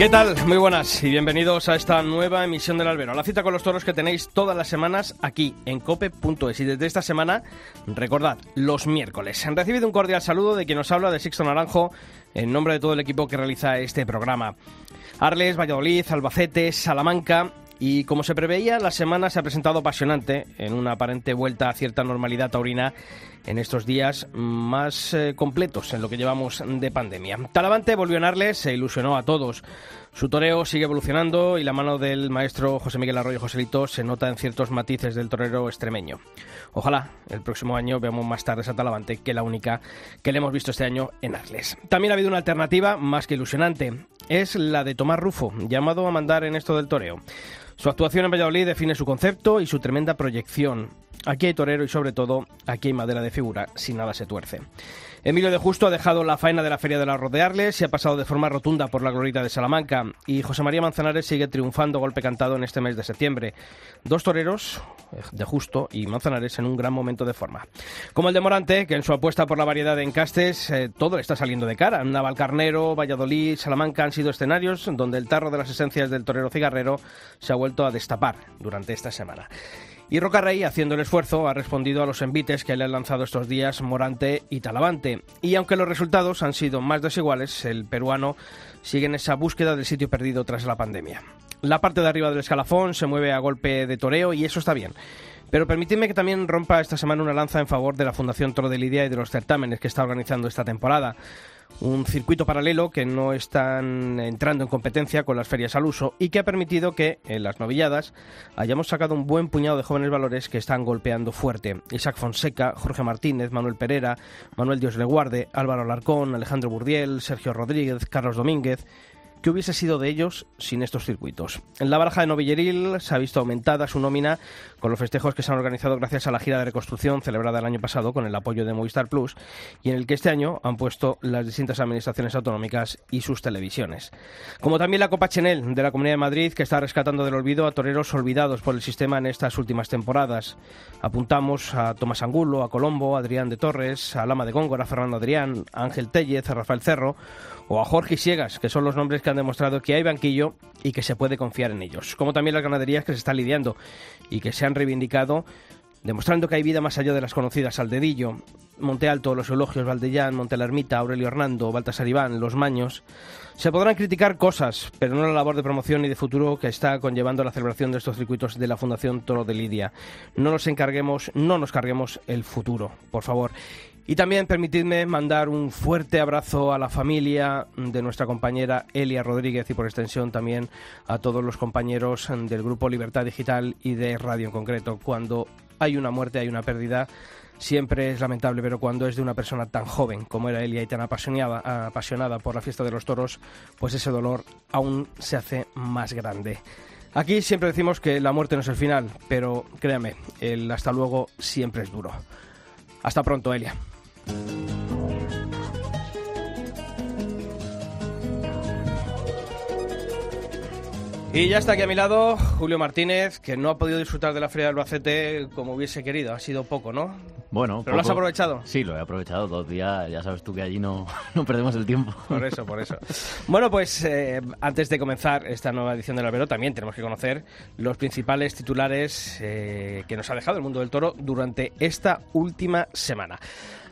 ¿Qué tal? Muy buenas y bienvenidos a esta nueva emisión del Albero. La cita con los toros que tenéis todas las semanas aquí en cope.es. Y desde esta semana, recordad, los miércoles. Han recibido un cordial saludo de quien nos habla de Sixto Naranjo en nombre de todo el equipo que realiza este programa. Arles, Valladolid, Albacete, Salamanca y como se preveía, la semana se ha presentado apasionante en una aparente vuelta a cierta normalidad taurina en estos días más eh, completos en lo que llevamos de pandemia. Talavante volvió a Arles, se ilusionó a todos. Su toreo sigue evolucionando y la mano del maestro José Miguel Arroyo Joselito se nota en ciertos matices del torero extremeño. Ojalá el próximo año veamos más tarde a Talavante que la única que le hemos visto este año en Arles. También ha habido una alternativa más que ilusionante. Es la de Tomás Rufo, llamado a mandar en esto del toreo. Su actuación en Valladolid define su concepto y su tremenda proyección. Aquí hay torero y sobre todo aquí hay madera de figura, si nada se tuerce. Emilio de Justo ha dejado la faena de la Feria de la Rodearles, se ha pasado de forma rotunda por la glorita de Salamanca y José María Manzanares sigue triunfando golpe cantado en este mes de septiembre. Dos toreros, eh, de Justo y Manzanares, en un gran momento de forma. Como el de Morante, que en su apuesta por la variedad de encastes eh, todo le está saliendo de cara. Navalcarnero, Valladolid, Salamanca han sido escenarios donde el tarro de las esencias del torero cigarrero se ha vuelto a destapar durante esta semana. Y Rocarrey, haciendo el esfuerzo, ha respondido a los envites que le han lanzado estos días Morante y Talavante. Y aunque los resultados han sido más desiguales, el peruano sigue en esa búsqueda del sitio perdido tras la pandemia. La parte de arriba del escalafón se mueve a golpe de toreo y eso está bien. Pero permitidme que también rompa esta semana una lanza en favor de la Fundación Toro de Lidia y de los certámenes que está organizando esta temporada un circuito paralelo que no están entrando en competencia con las ferias al uso y que ha permitido que en las novilladas hayamos sacado un buen puñado de jóvenes valores que están golpeando fuerte. Isaac Fonseca, Jorge Martínez, Manuel Pereira, Manuel Dios Leguarde, Álvaro Alarcón, Alejandro Burdiel, Sergio Rodríguez, Carlos Domínguez, ¿Qué hubiese sido de ellos sin estos circuitos? En la baraja de Novilleril se ha visto aumentada su nómina con los festejos que se han organizado gracias a la gira de reconstrucción celebrada el año pasado con el apoyo de Movistar Plus y en el que este año han puesto las distintas administraciones autonómicas y sus televisiones. Como también la Copa Chenel de la Comunidad de Madrid que está rescatando del olvido a toreros olvidados por el sistema en estas últimas temporadas. Apuntamos a Tomás Angulo, a Colombo, a Adrián de Torres, a Lama de Góngora, a Fernando Adrián, a Ángel Tellez, a Rafael Cerro o a Jorge Siegas, que son los nombres que han demostrado que hay banquillo y que se puede confiar en ellos. Como también las ganaderías que se están lidiando y que se han reivindicado demostrando que hay vida más allá de las conocidas al dedillo. Monte Alto, Los Elogios, Valdellán, Monte la Ermita, Aurelio Hernando, Baltasar Iván, Los Maños. Se podrán criticar cosas, pero no la labor de promoción y de futuro que está conllevando la celebración de estos circuitos de la Fundación Toro de Lidia. No nos encarguemos, no nos carguemos el futuro, por favor. Y también permitidme mandar un fuerte abrazo a la familia de nuestra compañera Elia Rodríguez y por extensión también a todos los compañeros del grupo Libertad Digital y de Radio en concreto. Cuando hay una muerte, hay una pérdida, siempre es lamentable, pero cuando es de una persona tan joven como era Elia y tan apasionada, por la fiesta de los toros, pues ese dolor aún se hace más grande. Aquí siempre decimos que la muerte no es el final, pero créame, el hasta luego siempre es duro. Hasta pronto, Elia. Y ya está aquí a mi lado Julio Martínez, que no ha podido disfrutar de la Feria del Albacete como hubiese querido. Ha sido poco, ¿no? Bueno, ¿Pero lo has aprovechado? Sí, lo he aprovechado dos días. Ya sabes tú que allí no, no perdemos el tiempo. Por eso, por eso. Bueno, pues eh, antes de comenzar esta nueva edición del Albero, también tenemos que conocer los principales titulares eh, que nos ha dejado el mundo del toro durante esta última semana.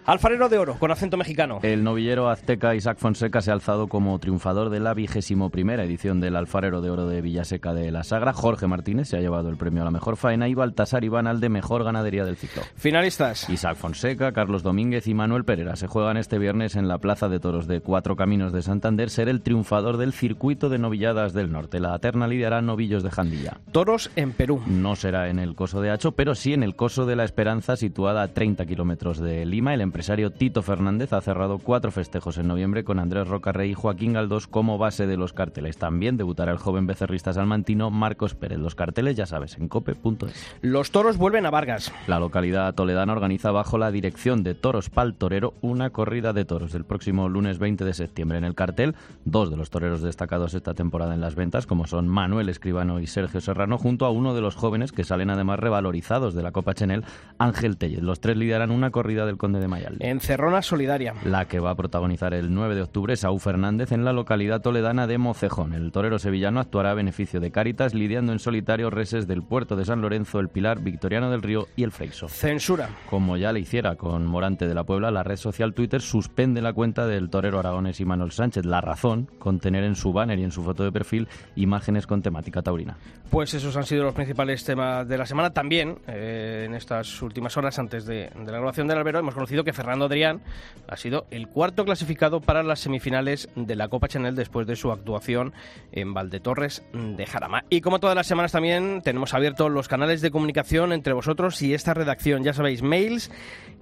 Alfarero de Oro, con acento mexicano. El novillero azteca Isaac Fonseca se ha alzado como triunfador de la vigésimo primera edición del Alfarero de Oro de Villaseca de la Sagra. Jorge Martínez se ha llevado el premio a la mejor faena y Baltasar Iván al de mejor ganadería del ciclo. Finalistas. Isaac Fonseca, Carlos Domínguez y Manuel Pereira se juegan este viernes en la Plaza de Toros de Cuatro Caminos de Santander ser el triunfador del circuito de novilladas del norte. La terna lidiará novillos de Jandilla. Toros en Perú. No será en el Coso de Hacho, pero sí en el Coso de la Esperanza, situada a 30 kilómetros de Lima. El empresario Tito Fernández ha cerrado cuatro festejos en noviembre con Andrés Rocarrey y Joaquín Galdós como base de los carteles. También debutará el joven becerrista salmantino Marcos Pérez. Los carteles, ya sabes, en cope.es. Los toros vuelven a Vargas. La localidad toledana organiza bajo la dirección de Toros Pal Torero una corrida de toros del próximo lunes 20 de septiembre. En el cartel, dos de los toreros destacados esta temporada en las ventas, como son Manuel Escribano y Sergio Serrano, junto a uno de los jóvenes que salen además revalorizados de la Copa Chenel, Ángel Tellez. Los tres lideran una corrida del Conde de Mayal. En Cerrona Solidaria. La que va a protagonizar el 9 de octubre Saúl Fernández en la localidad toledana de Mocejón. El torero sevillano actuará a beneficio de Cáritas, lidiando en solitario reses del puerto de San Lorenzo, el Pilar, Victoriano del Río y el Freixo. Censura. Como ya le hiciera con Morante de la Puebla, la red social Twitter suspende la cuenta del torero aragonés y Manuel Sánchez. La razón, con tener en su banner y en su foto de perfil imágenes con temática taurina. Pues esos han sido los principales temas de la semana. También, eh, en estas últimas horas antes de, de, la grabación del albero, hemos conocido que Fernando Adrián ha sido el cuarto clasificado para las semifinales de la Copa Chanel después de su actuación en Valdetorres de Jarama. Y como todas las semanas también tenemos abiertos los canales de comunicación entre vosotros y esta redacción. Ya sabéis, mails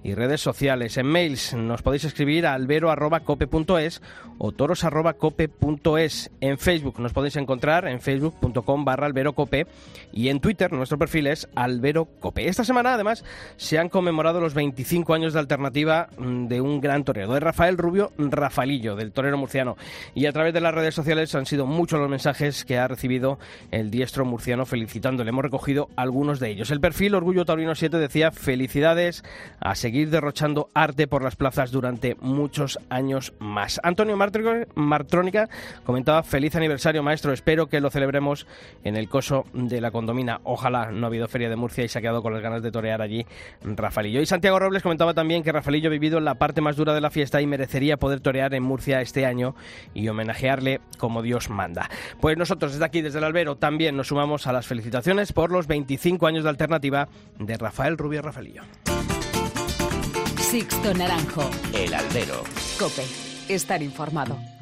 y redes sociales. En mails nos podéis escribir a albero.cope.es o toros.cope.es. En Facebook nos podéis encontrar en facebook.com barra alberocope y en Twitter nuestro perfil es alberocope. Esta semana además se han conmemorado los 25 años de alternativa mm, de un gran torero, de Rafael Rubio Rafaelillo, del torero murciano. Y a través de las redes sociales han sido muchos los mensajes que ha recibido el diestro murciano felicitándole. Hemos recogido algunos de ellos. El perfil Orgullo Taurino 7 decía felicidades a seguir derrochando arte por las plazas durante muchos años más. Antonio Martrónica comentaba feliz aniversario maestro, espero que lo celebremos en el coso de la condomina. Ojalá no ha habido feria de Murcia y se ha quedado con las ganas de torear allí Rafaelillo. Y Santiago Robles comentaba también que Rafaelillo ha vivido en la parte más dura de la fiesta y merecería poder torear en Murcia este año y homenajearle como Dios manda. Pues nosotros desde aquí, desde el albero, también nos sumamos a las felicitaciones por los 25 años de alternativa de Rafael Rubio Rafaelillo. Sixto Naranjo. El albero. Cope. Estar informado.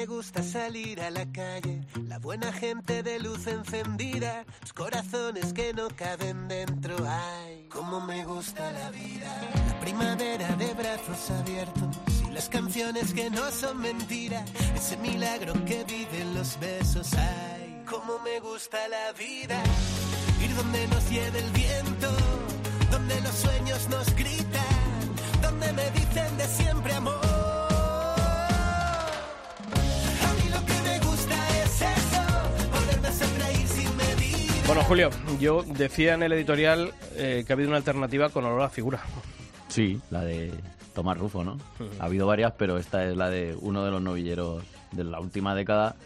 Me gusta salir a la calle, la buena gente de luz encendida, los corazones que no caben dentro. Ay, cómo me gusta la vida. La primavera de brazos abiertos y las canciones que no son mentira, ese milagro que viven los besos. Ay, cómo me gusta la vida. Ir donde nos lleve el viento, Bueno, Julio, yo decía en el editorial eh, que ha habido una alternativa con olor a figura. Sí, la de Tomás Rufo, ¿no? Ha habido varias, pero esta es la de uno de los novilleros de la última década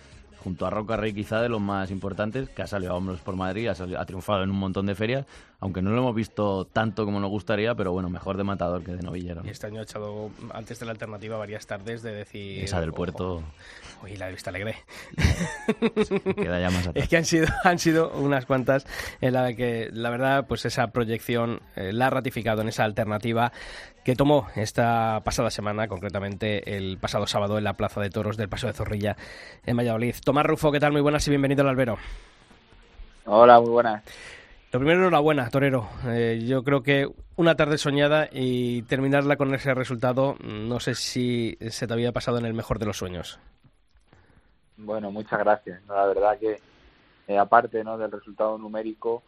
junto a Roca Rey quizá de los más importantes, que ha salido a hombros por Madrid, ha, salido- ha triunfado en un montón de ferias, aunque no lo hemos visto tanto como nos gustaría, pero bueno, mejor de matador que de novillero. ¿no? Y este año ha echado, antes de la alternativa, varias tardes de decir... Esa del "Ojo, puerto Uy, la de Vista Alegre. queda ya más Es atrás. que han sido, han sido unas cuantas en la que, la verdad, pues esa proyección eh, la ha ratificado en esa alternativa que tomó esta pasada semana, concretamente el pasado sábado en la Plaza de Toros del Paso de Zorrilla en Valladolid. Tomás Rufo, ¿qué tal? Muy buenas y bienvenido al albero. Hola, muy buenas. Lo primero, enhorabuena, Torero. Eh, yo creo que una tarde soñada y terminarla con ese resultado, no sé si se te había pasado en el mejor de los sueños. Bueno, muchas gracias. La verdad que, eh, aparte ¿no? del resultado numérico,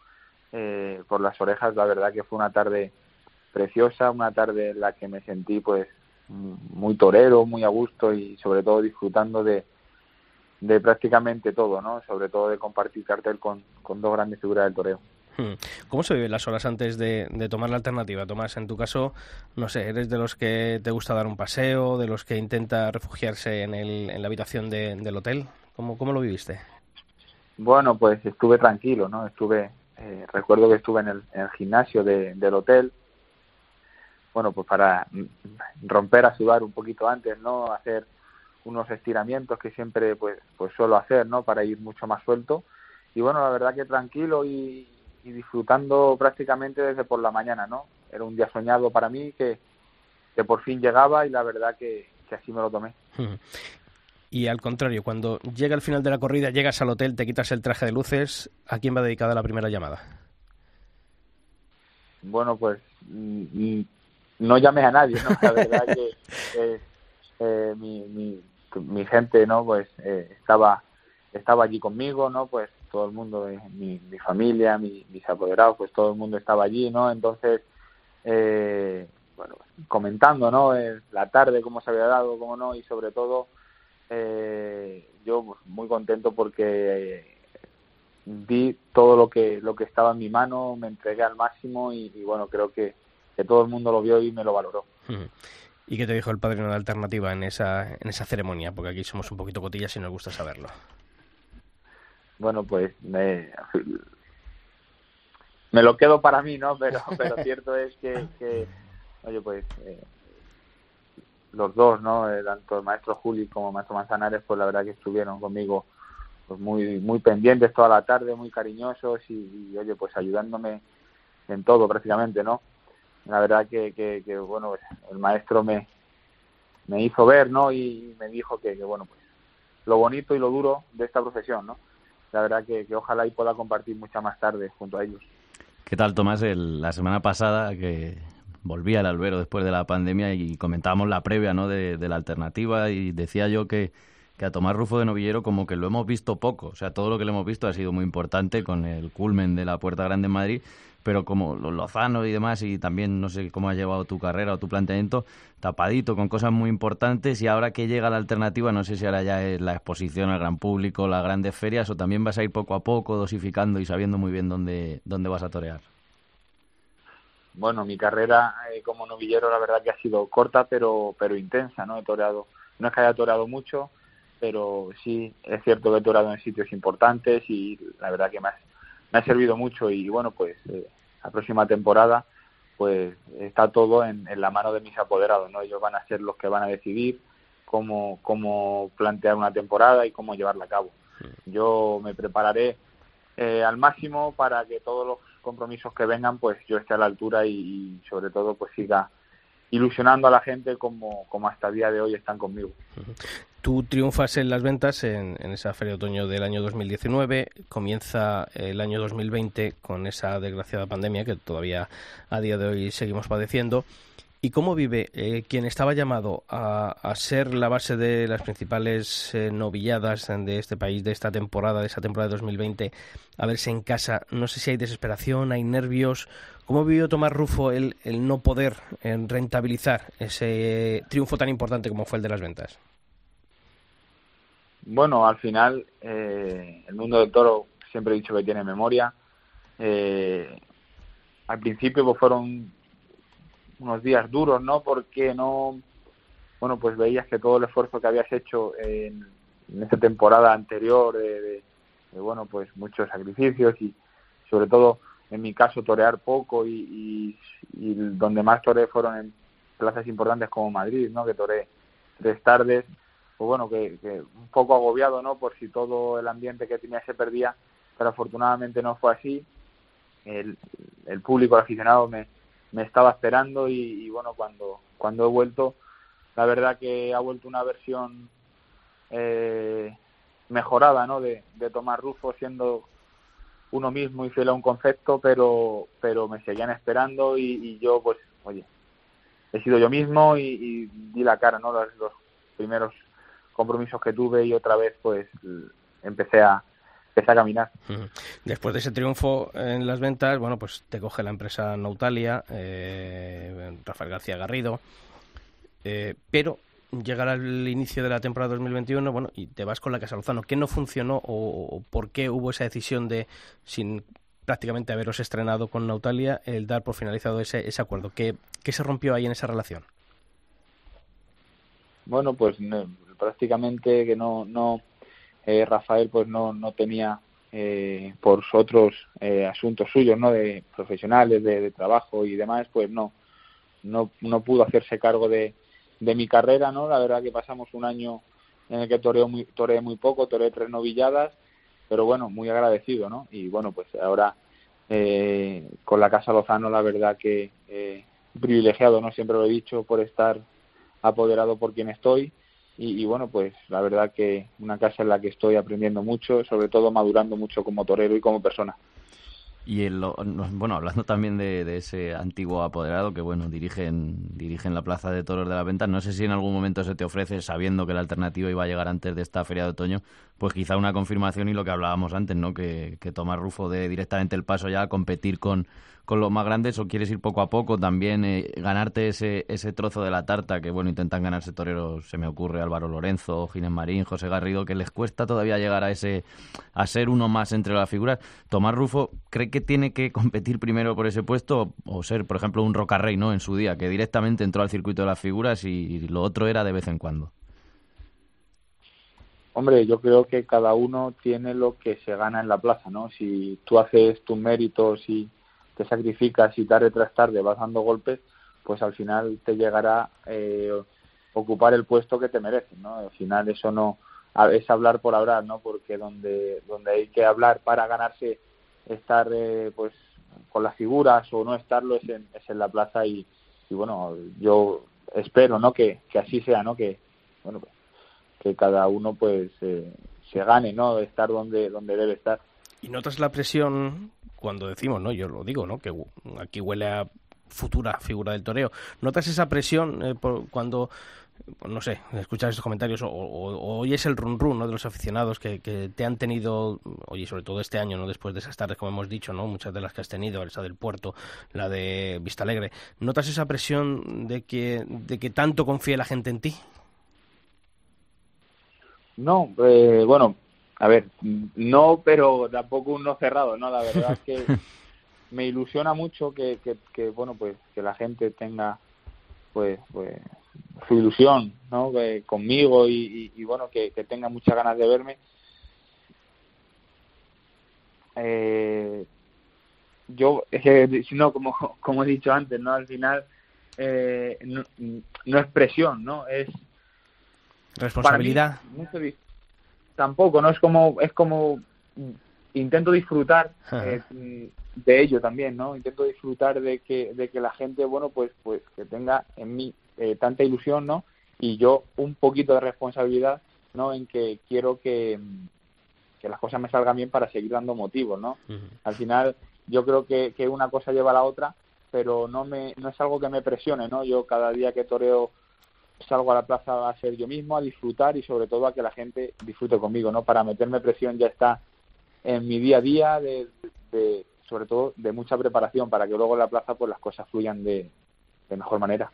eh, por las orejas, la verdad que fue una tarde preciosa, una tarde en la que me sentí pues muy torero, muy a gusto y sobre todo disfrutando de, de prácticamente todo, ¿no? Sobre todo de compartir cartel con, con dos grandes figuras del toreo. Hmm. ¿Cómo se viven las horas antes de, tomar la alternativa? Tomás, en tu caso, no sé, ¿eres de los que te gusta dar un paseo, de los que intenta refugiarse en, el, en la habitación de- del hotel? ¿Cómo, ¿Cómo lo viviste? Bueno, pues estuve tranquilo, ¿no? Estuve, eh, recuerdo que estuve en el, en el gimnasio de- del hotel, bueno, pues para romper a sudar un poquito antes, ¿no? Hacer unos estiramientos que siempre pues, pues suelo hacer, ¿no? Para ir mucho más suelto. Y bueno, la verdad que tranquilo y, y disfrutando prácticamente desde por la mañana, ¿no? Era un día soñado para mí que, que por fin llegaba y la verdad que, que así me lo tomé. Y al contrario, cuando llega el final de la corrida, llegas al hotel, te quitas el traje de luces, ¿a quién va dedicada la primera llamada? bueno, pues mm, no llamé a nadie, ¿no? La verdad que eh, mi, mi, mi, gente, ¿no? Pues eh, estaba estaba allí conmigo, ¿no? Pues todo el mundo, mi, mi familia, mis apoderados, pues todo el mundo estaba allí, ¿no? Entonces, eh, bueno, comentando, ¿no? la tarde, cómo se había dado, cómo no, y sobre todo, eh, yo pues, muy contento porque di todo lo que lo que estaba en mi mano, me entregué al máximo y, bueno, creo que, que, todo el mundo lo vio y me lo valoró. ¿Y qué te dijo el padrino de alternativa en esa, en esa ceremonia? Porque aquí somos un poquito cotillas y nos gusta saberlo. Bueno, pues me, me lo quedo para mí, ¿no? Pero, pero cierto es que, que oye, pues eh, los dos, ¿no? Eh, tanto el maestro Juli como el maestro Manzanares, pues la verdad que estuvieron conmigo pues muy muy pendientes toda la tarde, muy cariñosos y, oye, pues ayudándome en todo prácticamente, ¿no? La verdad que, que, bueno, pues, el maestro me, me hizo ver, ¿no? Y me dijo que, que, bueno, pues lo bonito y lo duro de esta profesión, ¿no? La verdad que, ojalá y pueda compartir mucha más tarde junto a ellos. ¿Qué tal, Tomás? la semana pasada que volví al albero después de la pandemia y comentábamos la previa ¿no? de, la alternativa y decía yo que, que, a Tomás Rufo de Novillero como que lo hemos visto poco. O sea, todo lo que le hemos visto ha sido muy importante con el culmen de la Puerta Grande en Madrid, pero como los Lozano y demás, y también no sé cómo has llevado tu carrera o tu planteamiento, tapadito, con cosas muy importantes, y ahora que llega la alternativa, no sé si ahora ya es la exposición al gran público, las grandes ferias, o también vas a ir poco a poco, dosificando y sabiendo muy bien dónde, dónde vas a torear. Bueno, mi carrera eh, como novillero la verdad que ha sido corta, pero, pero intensa, ¿no? He toreado, no es que haya toreado mucho, pero sí es cierto que he toreado en sitios importantes y la verdad que me ha, servido mucho y bueno, pues eh, la próxima temporada pues está todo en, la mano de mis apoderados, ¿no? Ellos van a ser los que van a decidir cómo, cómo plantear una temporada y cómo llevarla a cabo. Yo me prepararé eh, al máximo para que todos los compromisos que vengan pues yo esté a la altura y, sobre todo pues siga ilusionando a la gente como, como hasta el día de hoy están conmigo. Tú triunfas en las ventas en, esa feria de otoño del año 2019, comienza el año 2020 con esa desgraciada pandemia que todavía a día de hoy seguimos padeciendo. ¿Y cómo vive eh, quien estaba llamado a, ser la base de las principales eh, novilladas de este país, de esta temporada, de esa temporada de 2020, a verse en casa? No sé si hay desesperación, hay nervios. ¿Cómo vivió Tomás Rufo el, no poder eh, rentabilizar ese triunfo tan importante como fue el de las ventas? Bueno, al final eh, el mundo del toro siempre he dicho que tiene memoria. Eh, al principio pues fueron unos días duros, ¿no? Porque no, bueno, pues veías que todo el esfuerzo que habías hecho en, en esta temporada anterior, de, bueno, pues muchos sacrificios y sobre todo en mi caso torear poco y, y, donde más toreé fueron en plazas importantes como Madrid, ¿no? Que toreé tres tardes pues bueno, que, un poco agobiado, ¿no? Por si todo el ambiente que tenía se perdía, pero afortunadamente no fue así. El, el público, el aficionado me, me estaba esperando y, bueno, cuando, cuando he vuelto, la verdad que ha vuelto una versión eh, mejorada, ¿no? De, de Tomás Rufo siendo uno mismo y fiel a un concepto, pero, pero me seguían esperando y, yo, pues, oye, he sido yo mismo y, di la cara, ¿no? Los, los primeros compromisos que tuve y otra vez pues empecé a empecé a caminar. Después de ese triunfo en las ventas, bueno, pues te coge la empresa Nautalia, eh, Rafael García Garrido, eh, pero llegar al inicio de la temporada 2021, bueno, y te vas con la Casa Lozano. ¿Qué no funcionó o, por qué hubo esa decisión de, sin prácticamente haberos estrenado con Nautalia, el dar por finalizado ese, ese acuerdo? ¿Qué, ¿Qué se rompió ahí en esa relación? Bueno, pues prácticamente que no, no eh, Rafael pues no, no tenía eh, por otros eh, asuntos suyos, ¿no? De profesionales, de, trabajo y demás, pues no, no, no pudo hacerse cargo de, de mi carrera, ¿no? La verdad que pasamos un año en el que toreé muy, toreé muy poco, toreé tres novilladas, pero bueno, muy agradecido, ¿no? Y bueno, pues ahora eh, con la Casa Lozano, la verdad que eh, privilegiado, ¿no? Siempre lo he dicho, por estar apoderado por quien estoy y, bueno, pues la verdad que una casa en la que estoy aprendiendo mucho, sobre todo madurando mucho como torero y como persona. Y el, bueno, hablando también de, ese antiguo apoderado que bueno dirige en, la Plaza de Toros de la Venta, no sé si en algún momento se te ofrece, sabiendo que la alternativa iba a llegar antes de esta feria de otoño, pues quizá una confirmación y lo que hablábamos antes, ¿no? Que, que Tomás Rufo dé directamente el paso ya a competir con, con los más grandes o quieres ir poco a poco también eh, ganarte ese, ese trozo de la tarta que bueno intentan ganarse toreros se me ocurre Álvaro Lorenzo Ginés Marín José Garrido que les cuesta todavía llegar a ese a ser uno más entre las figuras. Tomás Rufo cree que tiene que competir primero por ese puesto o, ser por ejemplo un Rocarrey no en su día que directamente entró al circuito de las figuras y lo otro era de vez en cuando Hombre, yo creo que cada uno tiene lo que se gana en la plaza, ¿no? Si tú haces tus méritos y te sacrificas y tarde tras tarde vas dando golpes, pues al final te llegará eh, ocupar el puesto que te mereces, ¿no? Al final eso no es hablar por hablar, ¿no? Porque donde donde hay que hablar para ganarse estar eh, pues con las figuras o no estarlo es en, es en la plaza y, y bueno, yo espero, ¿no? Que, que así sea, ¿no? Que bueno, que cada uno pues eh, se gane, ¿no? Estar donde donde debe estar. ¿Y notas la presión cuando decimos, ¿no? Yo lo digo, ¿no? Que aquí huele a futura figura del toreo. ¿Notas esa presión eh, por cuando, no sé, escuchas esos comentarios o, oyes el run run ¿no? de los aficionados que, te han tenido, oye, sobre todo este año, ¿no? Después de esas tardes, como hemos dicho, ¿no? Muchas de las que has tenido, esa del puerto, la de Vista Alegre. ¿Notas esa presión de que, de que tanto confíe la gente en ti? No, eh, bueno, a ver, no, pero tampoco un no cerrado, ¿no? La verdad es que me ilusiona mucho que, que, bueno, pues que la gente tenga, pues, pues su ilusión, ¿no? conmigo y, bueno, que, tenga muchas ganas de verme. Eh, yo, no, como, como he dicho antes, ¿no? Al final eh, no, es presión, ¿no? Es responsabilidad tampoco, ¿no? Es como, es como intento disfrutar eh, de ello también, ¿no? Intento disfrutar de que, de que la gente, bueno, pues, pues que tenga en mí eh, tanta ilusión, ¿no? Y yo un poquito de responsabilidad, ¿no? En que quiero que, que las cosas me salgan bien para seguir dando motivos, ¿no? Al final, yo creo que, que una cosa lleva a la otra, pero no me, no es algo que me presione, ¿no? Yo cada día que toreo salgo a la plaza a ser yo mismo, a disfrutar y sobre todo a que la gente disfrute conmigo, ¿no? Para meterme presión ya está en mi día a día, de, de, sobre todo de mucha preparación para que luego en la plaza pues las cosas fluyan de, de mejor manera.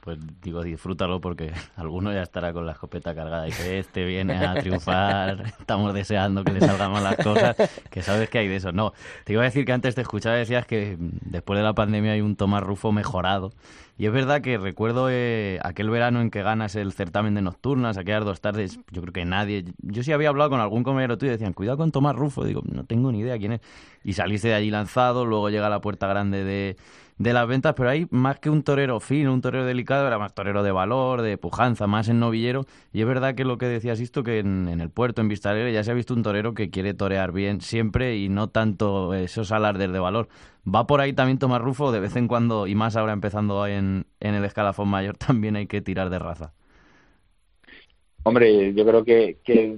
Pues digo, disfrútalo porque alguno ya estará con la escopeta cargada y que este viene a triunfar, estamos deseando que le salgan mal las cosas, que sabes que hay de eso. No, te iba a decir que antes te escuchaba decías que después de la pandemia hay un Tomás Rufo mejorado. Y es verdad que recuerdo eh, aquel verano en que ganas el certamen de nocturnas, aquellas dos tardes, yo creo que nadie, yo sí había hablado con algún compañero tuyo y decían, cuidado con Tomás Rufo, digo, no tengo ni idea quién es. Y saliste de allí lanzado, luego llega a la puerta grande de de las ventas, pero hay más que un torero fino, un torero delicado, era más torero de valor, de pujanza, más en novillero. Y es verdad que lo que decías esto, que en, el puerto, en Vista ya se ha visto un torero que quiere torear bien siempre y no tanto esos alardes de valor. ¿Va por ahí también Tomás Rufo? De vez en cuando, y más ahora empezando en, en el escalafón mayor, también hay que tirar de raza. Hombre, yo creo que, que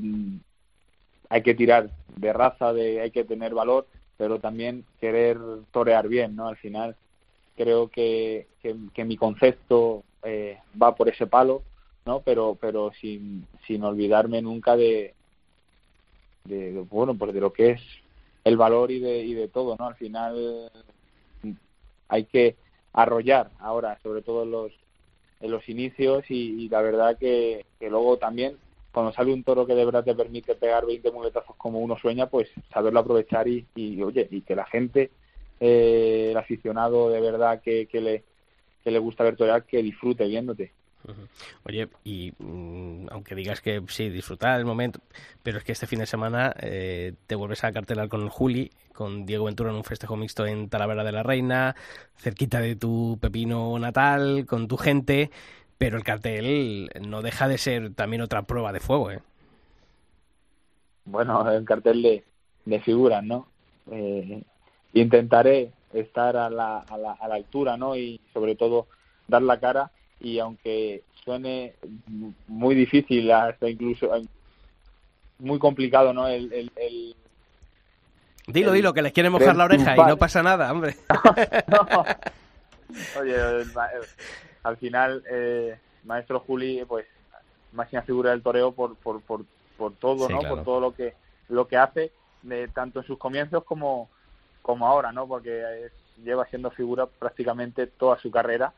hay que tirar de raza, de, hay que tener valor, pero también querer torear bien, ¿no? Al final creo que, que, mi concepto eh, va por ese palo, ¿no? Pero, pero sin, sin olvidarme nunca de, de, bueno, pues de lo que es el valor y de, y de todo, ¿no? Al final hay que arrollar ahora, sobre todo en los, en los inicios y, la verdad que, que, luego también cuando sale un toro que de verdad te permite pegar 20 muletazos como uno sueña, pues saberlo aprovechar y, y oye, y que la gente eh, el aficionado de verdad que, que, le, que le gusta ver torear, que disfrute viéndote. Oye, y mm, aunque digas que sí, disfrutar el momento, pero es que este fin de semana eh, te vuelves a cartelar con el Juli, con Diego Ventura en un festejo mixto en Talavera de la Reina, cerquita de tu pepino natal, con tu gente, pero el cartel no deja de ser también otra prueba de fuego, ¿eh? Bueno, el cartel de, de figuras, ¿no? Eh, intentaré estar a la, a la, a la altura, ¿no? Y sobre todo dar la cara y aunque suene muy difícil, hasta incluso muy complicado, ¿no? El, el, Dilo, dilo, que les quiere mojar la oreja y no pasa nada, hombre. Oye, al final, eh, maestro Juli, pues máxima figura del toreo por, por, por, por todo, ¿no? Por todo lo que lo que hace, de, tanto en sus comienzos como, como ahora, ¿no? Porque lleva siendo figura prácticamente toda su carrera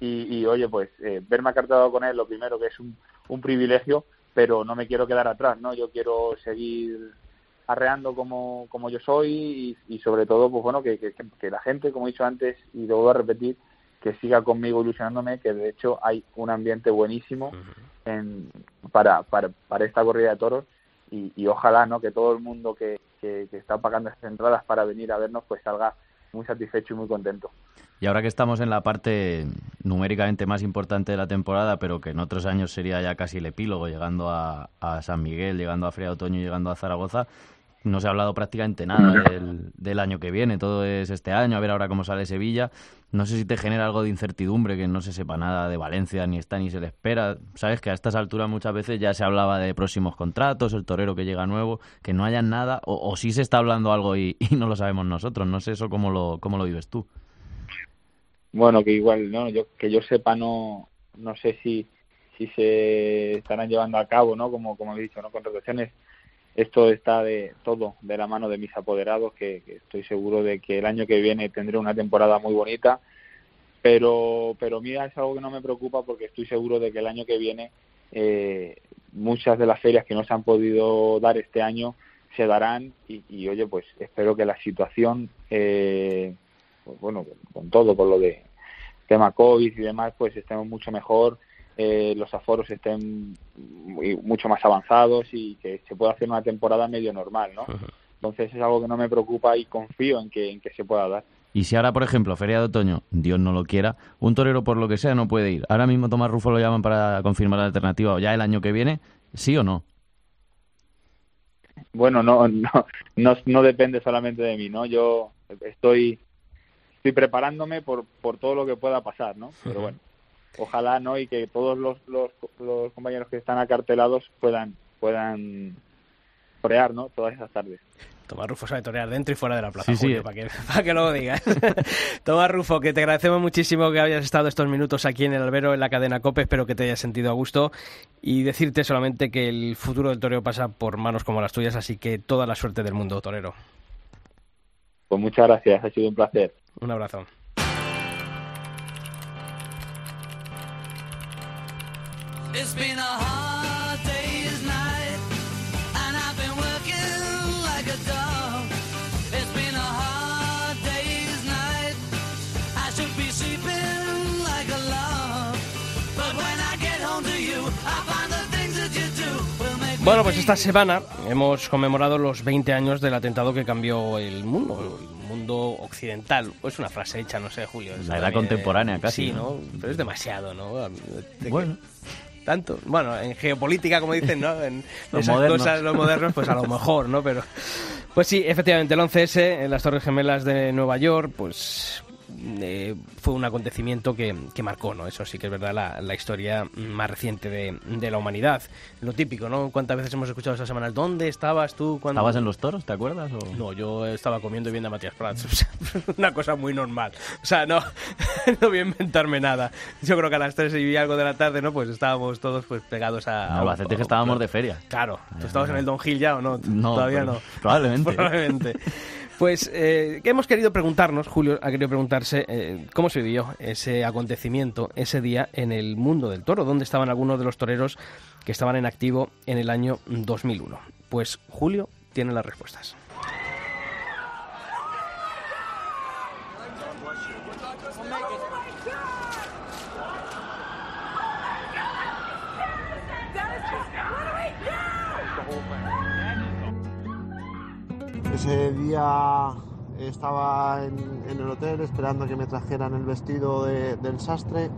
y, oye, pues eh, verme acartado con él, lo primero que es un, un privilegio, pero no me quiero quedar atrás, ¿no? Yo quiero seguir arreando como, como yo soy y, sobre todo, pues bueno, que, que, la gente, como he dicho antes, y debo a repetir, que siga conmigo ilusionándome, que de hecho hay un ambiente buenísimo en, para, para, para esta corrida de toros y, y, ojalá no que todo el mundo que, que, está pagando estas entradas para venir a vernos pues salga muy satisfecho y muy contento. Y ahora que estamos en la parte numéricamente más importante de la temporada, pero que en otros años sería ya casi el epílogo, llegando a, a San Miguel, llegando a Fría Otoño, llegando a Zaragoza, no se ha hablado prácticamente nada del, del, año que viene, todo es este año, a ver ahora cómo sale Sevilla. No sé si te genera algo de incertidumbre, que no se sepa nada de Valencia, ni está ni se le espera. Sabes que a estas alturas muchas veces ya se hablaba de próximos contratos, el torero que llega nuevo, que no haya nada, o, o sí se está hablando algo y, y, no lo sabemos nosotros. No sé eso cómo lo, cómo lo vives tú. Bueno, que igual, no, yo que yo sepa no, no sé si, si se estarán llevando a cabo, ¿no? Como, como he dicho, ¿no? Contrataciones esto está de todo de la mano de mis apoderados, que, estoy seguro de que el año que viene tendré una temporada muy bonita, pero, pero mira, es algo que no me preocupa porque estoy seguro de que el año que viene eh, muchas de las ferias que no se han podido dar este año se darán y, oye, pues espero que la situación, eh, pues bueno, con todo, con lo de tema COVID y demás, pues estemos mucho mejor eh, los aforos estén mucho más avanzados y que se pueda hacer una temporada medio normal, ¿no? Entonces es algo que no me preocupa y confío en que, en que se pueda dar. Y si ahora, por ejemplo, Feria de Otoño, Dios no lo quiera, un torero por lo que sea no puede ir. Ahora mismo Tomás Rufo lo llaman para confirmar la alternativa, o ya el año que viene, ¿sí o no? Bueno, no, no, no, no depende solamente de mí, ¿no? Yo estoy, estoy preparándome por, por todo lo que pueda pasar, ¿no? Pero bueno, ojalá no y que todos los, los, compañeros que están acartelados puedan puedan torear no todas esas tardes Tomás Rufo sabe torear dentro y fuera de la plaza, para, que, para que lo digas. Tomás Rufo, que te agradecemos muchísimo que hayas estado estos minutos aquí en el albero, en la cadena COPE, espero que te hayas sentido a gusto y decirte solamente que el futuro del toreo pasa por manos como las tuyas, así que toda la suerte del mundo, torero. Pues muchas gracias, ha sido un placer. Un abrazo. Bueno, pues esta semana hemos conmemorado los 20 años del atentado que cambió el mundo, el mundo occidental. Es una frase hecha, no sé, Julio. La edad contemporánea casi. Sí, ¿no? Pero es demasiado, ¿no? bueno tanto. Bueno, en geopolítica, como dicen, ¿no? En esas cosas, los modernos, pues a lo mejor, ¿no? Pero, pues sí, efectivamente, el 11S en las Torres Gemelas de Nueva York, pues eh, fue un acontecimiento que, que, marcó, ¿no? Eso sí que es verdad, la, la historia más reciente de, de, la humanidad. Lo típico, ¿no? ¿Cuántas veces hemos escuchado estas semanas? ¿Dónde estabas tú? cuando ¿Estabas en los toros, te acuerdas? O... No, yo estaba comiendo y viendo a Matías Prats. una cosa muy normal. O sea, no, no voy a inventarme nada. Yo creo que a las 3 y algo de la tarde, ¿no? Pues estábamos todos pues pegados a... No, que estábamos de feria. Claro. ¿Tú estabas en el Don Gil ya o no? No. Todavía no. Probablemente. Probablemente. Pues eh, hemos querido preguntarnos, Julio ha querido preguntarse eh, cómo se vivió ese acontecimiento, ese día en el mundo del toro, dónde estaban algunos de los toreros que estaban en activo en el año 2001. Pues Julio tiene las respuestas. Ese día estaba en, el hotel esperando que me trajeran el vestido del sastre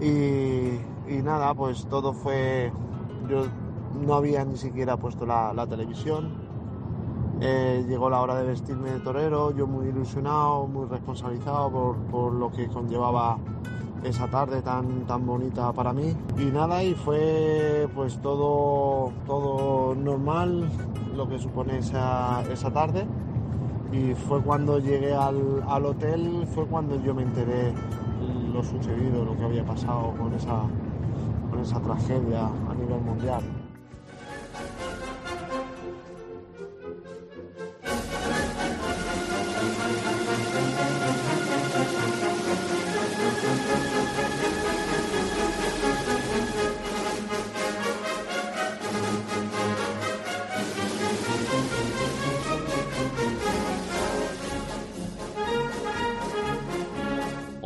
y, nada, pues todo fue... Yo no había ni siquiera puesto la, televisión. Eh, llegó la hora de vestirme de torero, yo muy ilusionado, muy responsabilizado por, por lo que conllevaba esa tarde tan, tan bonita para mí. Y nada, y fue pues todo, todo normal lo que supone esa, esa tarde. Y fue cuando llegué al, al hotel, fue cuando yo me enteré lo sucedido, lo que había pasado con esa, con esa tragedia a nivel mundial.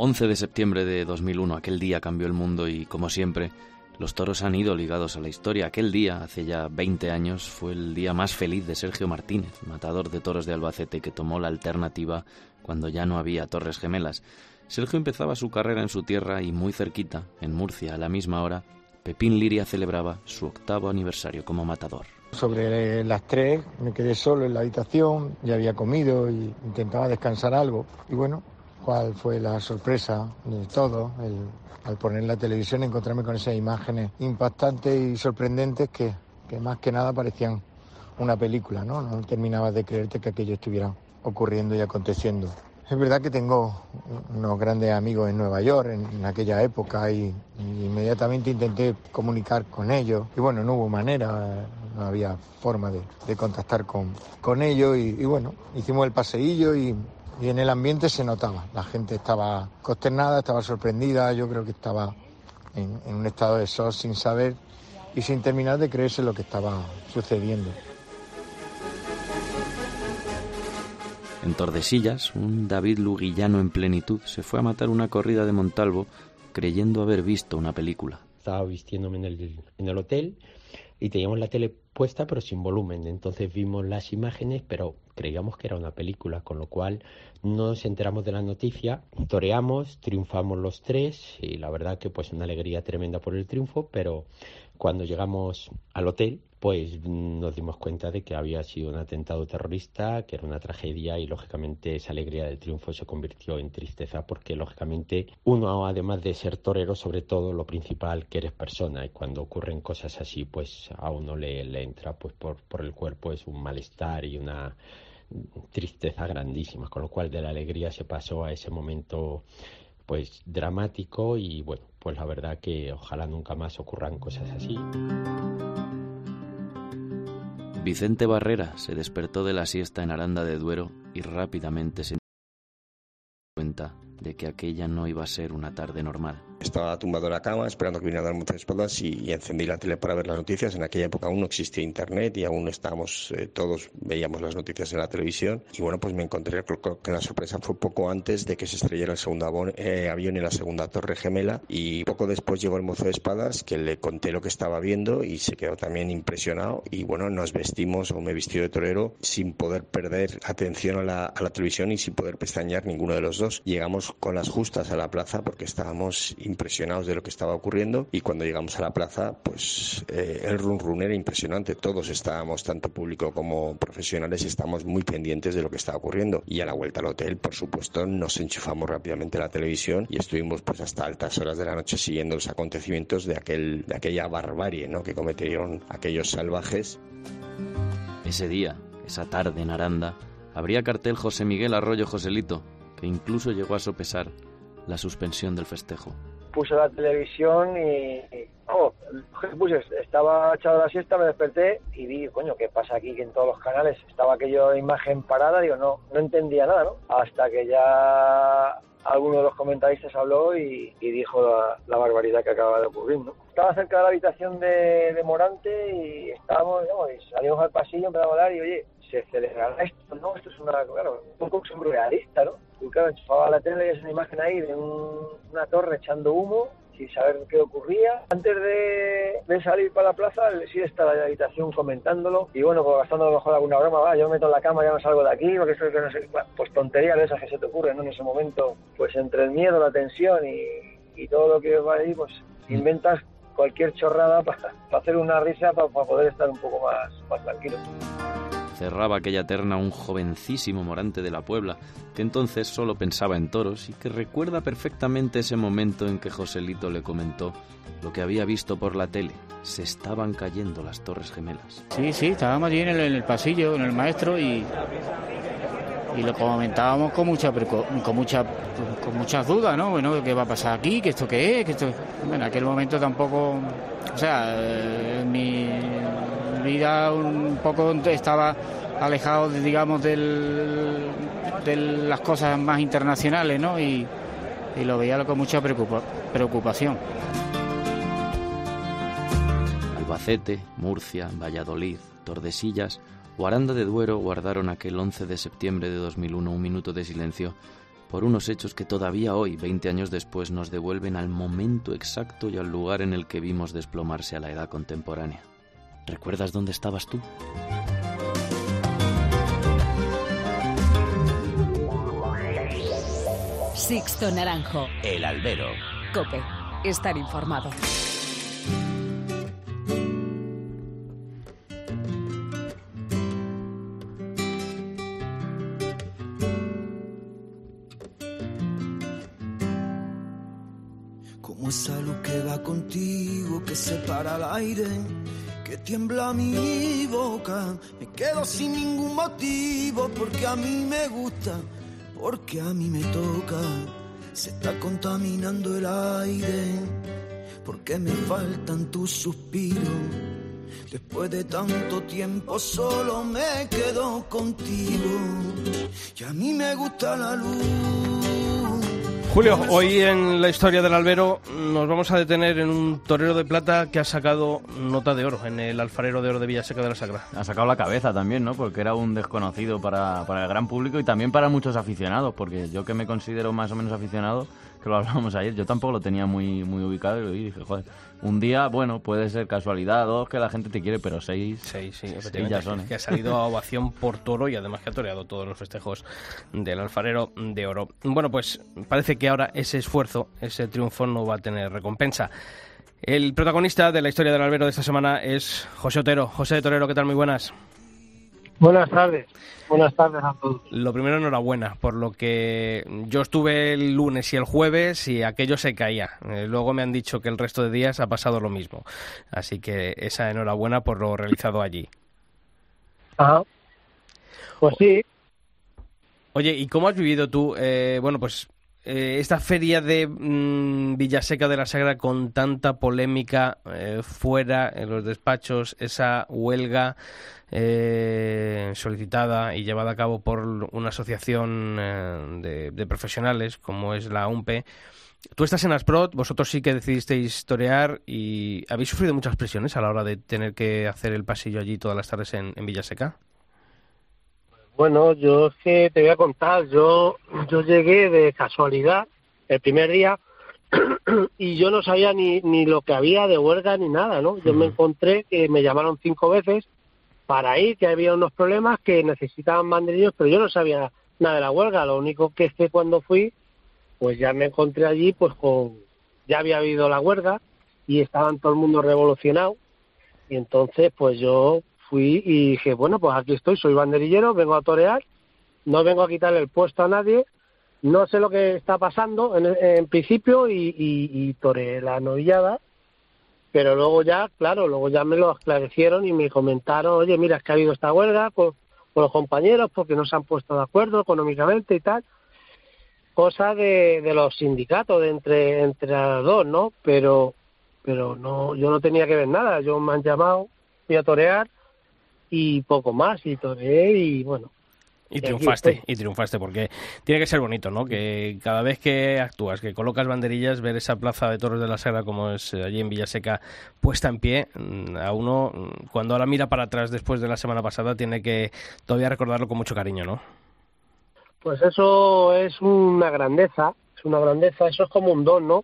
11 de septiembre de 2001, aquel día cambió el mundo y, como siempre, los toros han ido ligados a la historia. Aquel día, hace ya 20 años, fue el día más feliz de Sergio Martínez, matador de toros de Albacete, que tomó la alternativa cuando ya no había torres gemelas. Sergio empezaba su carrera en su tierra y muy cerquita, en Murcia, a la misma hora, Pepín Liria celebraba su octavo aniversario como matador. Sobre las tres me quedé solo en la habitación, ya había comido y intentaba descansar algo. Y bueno, cuál fue la sorpresa de todo, al poner la televisión encontrarme con esas imágenes impactantes y sorprendentes que, más que nada parecían una película, ¿no? No terminabas de creerte que aquello estuviera ocurriendo y aconteciendo. Es verdad que tengo unos grandes amigos en Nueva York en, aquella época y, inmediatamente intenté comunicar con ellos. Y bueno, no hubo manera, no había forma de, contactar con, con ellos. Y, y, bueno, hicimos el paseillo y, y en el ambiente se notaba. La gente estaba consternada, estaba sorprendida, yo creo que estaba en, un estado de shock sin saber y sin terminar de creerse lo que estaba sucediendo. En Tordesillas, un David Luguillano en plenitud se fue a matar una corrida de Montalvo creyendo haber visto una película. Estaba vistiéndome en el, en el hotel y teníamos la tele puesta pero sin volumen. Entonces vimos las imágenes, pero creíamos que era una película, con lo cual nos enteramos de la noticia, toreamos, triunfamos los tres y la verdad que pues una alegría tremenda por el triunfo, pero cuando llegamos al hotel pues nos dimos cuenta de que había sido un atentado terrorista, que era una tragedia y lógicamente esa alegría del triunfo se convirtió en tristeza porque lógicamente uno además de ser torero sobre todo lo principal que eres persona. Y cuando ocurren cosas así pues a uno le, le entra pues por, por el cuerpo es un malestar y una tristeza grandísima, con lo cual de la alegría se pasó a ese momento pues dramático y bueno, pues la verdad que ojalá nunca más ocurran cosas así. Vicente Barrera se despertó de la siesta en Aranda de Duero y rápidamente se dio cuenta de que aquella no iba a ser una tarde normal. Estaba tumbado en la cama esperando que viniera a dar muchas espaldas y, encendí la tele para ver las noticias. En aquella época aún no existía internet y aún estábamos, eh, todos veíamos las noticias en la televisión. Y bueno, pues me encontré que la sorpresa fue poco antes de que se estrellara el segundo eh, avión en la segunda torre gemela. Y poco después llegó el mozo de espadas que le conté lo que estaba viendo y se quedó también impresionado. Y bueno, nos vestimos o me vistió de torero sin poder perder atención a la, a la televisión y sin poder pestañear ninguno de los dos. Llegamos con las justas a la plaza porque estábamos impresionados de lo que estaba ocurriendo y cuando llegamos a la plaza, pues eh, el run run era impresionante. Todos estábamos, tanto público como profesionales, estamos muy pendientes de lo que estaba ocurriendo. Y a la vuelta al hotel, por supuesto, nos enchufamos rápidamente la televisión y estuvimos pues hasta altas horas de la noche siguiendo los acontecimientos de, aquel, de aquella barbarie ¿no? que cometieron aquellos salvajes. Ese día, esa tarde en Aranda, habría cartel José Miguel Arroyo Joselito, que incluso llegó a sopesar la suspensión del festejo. Puse la televisión y, oh, puse, estaba echado la siesta, me desperté y vi, coño, ¿qué pasa aquí? Que en todos los canales estaba aquella imagen parada, digo, no, no entendía nada, ¿no? Hasta que ya alguno de los comentaristas habló y, dijo la, barbaridad que acaba de ocurrir, ¿no? Estaba cerca de la habitación de, Morante y estábamos, y salimos al pasillo, empezamos a hablar y, oye, se celebrará esto, ¿no? Esto es una, claro, un poco surrealista, ¿no? Y claro, enchufaba la tele y es una imagen ahí de una torre echando humo sin saber qué ocurría. Antes de, salir para la plaza, sí estaba en la habitación comentándolo y bueno, pues gastando a lo mejor alguna broma, va, yo me meto en la cama, ya no salgo de aquí, porque esto que no sé, pues tonterías de esas que se te ocurren en ese momento, pues entre el miedo, la tensión y, todo lo que va ahí, pues inventas cualquier chorrada para, hacer una risa para, poder estar un poco más, más tranquilo. Cerraba aquella terna un jovencísimo morante de la Puebla, que entonces solo pensaba en toros y que recuerda perfectamente ese momento en que Joselito le comentó lo que había visto por la tele. Se estaban cayendo las torres gemelas. Sí, sí, estábamos allí en el, pasillo, en el maestro y y lo comentábamos con mucha con mucha con muchas dudas, ¿no? Bueno, ¿qué va a pasar aquí? ¿Qué esto qué es? ¿Qué esto? en aquel momento tampoco, o sea, eh, mi vida un poco estaba alejado, digamos, del, de las cosas más internacionales, ¿no? Y, y lo veía con mucha preocupación. Albacete, Murcia, Valladolid, Tordesillas o Aranda de Duero guardaron aquel 11 de septiembre de 2001 un minuto de silencio por unos hechos que todavía hoy, 20 años después, nos devuelven al momento exacto y al lugar en el que vimos desplomarse a la edad contemporánea. ¿Recuerdas dónde estabas tú? Sixto Naranjo. El albero. Cope. Estar informado. Como esa luz que va contigo, que separa el aire, que tiembla mi boca. Me quedo sin ningún motivo porque a mí me gusta porque a mí me toca, se está contaminando el aire, porque me faltan tus suspiros. Después de tanto tiempo solo me quedo contigo y a mí me gusta la luz Julio, hoy en la historia del albero nos vamos a detener en un torero de plata que ha sacado nota de oro en el alfarero de oro de Villaseca de la Sagra. Ha sacado la cabeza también, ¿no? Porque era un desconocido para, para el gran público y también para muchos aficionados, porque yo que me considero más o menos aficionado, que lo hablábamos ayer, yo tampoco lo tenía muy, muy ubicado y dije, joder, un día, bueno, puede ser casualidad, dos, que la gente te quiere, pero seis, seis, sí, efectivamente, son, ¿eh? que ha salido a ovación por toro y además que ha toreado todos los festejos del alfarero de oro. Bueno, pues parece que ahora ese esfuerzo, ese triunfo no va a tener recompensa. El protagonista de la historia del albero de esta semana es José Otero. José Torero, ¿qué tal? Muy buenas. Buenas tardes. Buenas tardes a todos. Lo primero, enhorabuena, por lo que yo estuve el lunes y el jueves y aquello se caía. Eh, luego me han dicho que el resto de días ha pasado lo mismo. Así que esa enhorabuena por lo realizado allí. Ajá. Pues sí. Oye, ¿y cómo has vivido tú, eh, bueno, pues eh, esta feria de mm, Villaseca de la Sagra con tanta polémica fuera en los despachos, esa huelga eh, solicitada y llevada a cabo por una asociación eh, de, profesionales como es la UMPE. Tú estás en Asprot, vosotros sí que decidisteis torear y habéis sufrido muchas presiones a la hora de tener que hacer el pasillo allí todas las tardes en, Villaseca. Bueno, yo es que te voy a contar, yo, yo llegué de casualidad el primer día y yo no sabía ni, ni lo que había de huelga ni nada, ¿no? Yo me encontré que me llamaron cinco veces para ir, que había unos problemas que necesitaban banderillos, pero yo no sabía nada de la huelga. Lo único que que cuando fui, pues ya me encontré allí, pues con, ya había habido la huelga y estaban todo el mundo revolucionado. Y entonces, pues yo fui y dije, bueno, pues aquí estoy, soy banderillero, vengo a torear, no vengo a quitarle el puesto a nadie, no sé lo que está pasando en, principio y toreé la novillada pero luego ya, claro, luego ya me lo esclarecieron y me comentaron, oye, mira, es que ha habido esta huelga con, los compañeros porque no se han puesto de acuerdo económicamente y tal. Cosa de, los sindicatos, de entre, entre dos, ¿no? Pero, pero no, yo no tenía que ver nada. Yo me han llamado, fui a torear y poco más, y toreé y bueno, y triunfaste, y triunfaste, porque tiene que ser bonito, ¿no? Que cada vez que actúas, que colocas banderillas, ver esa plaza de toros de la Sagra como es eh, allí en Villaseca puesta en pie, mm, a uno, mm, cuando ahora mira para atrás después de la semana pasada, tiene que todavía recordarlo con mucho cariño, ¿no? Pues eso es una grandeza, es una grandeza, eso es como un don, ¿no?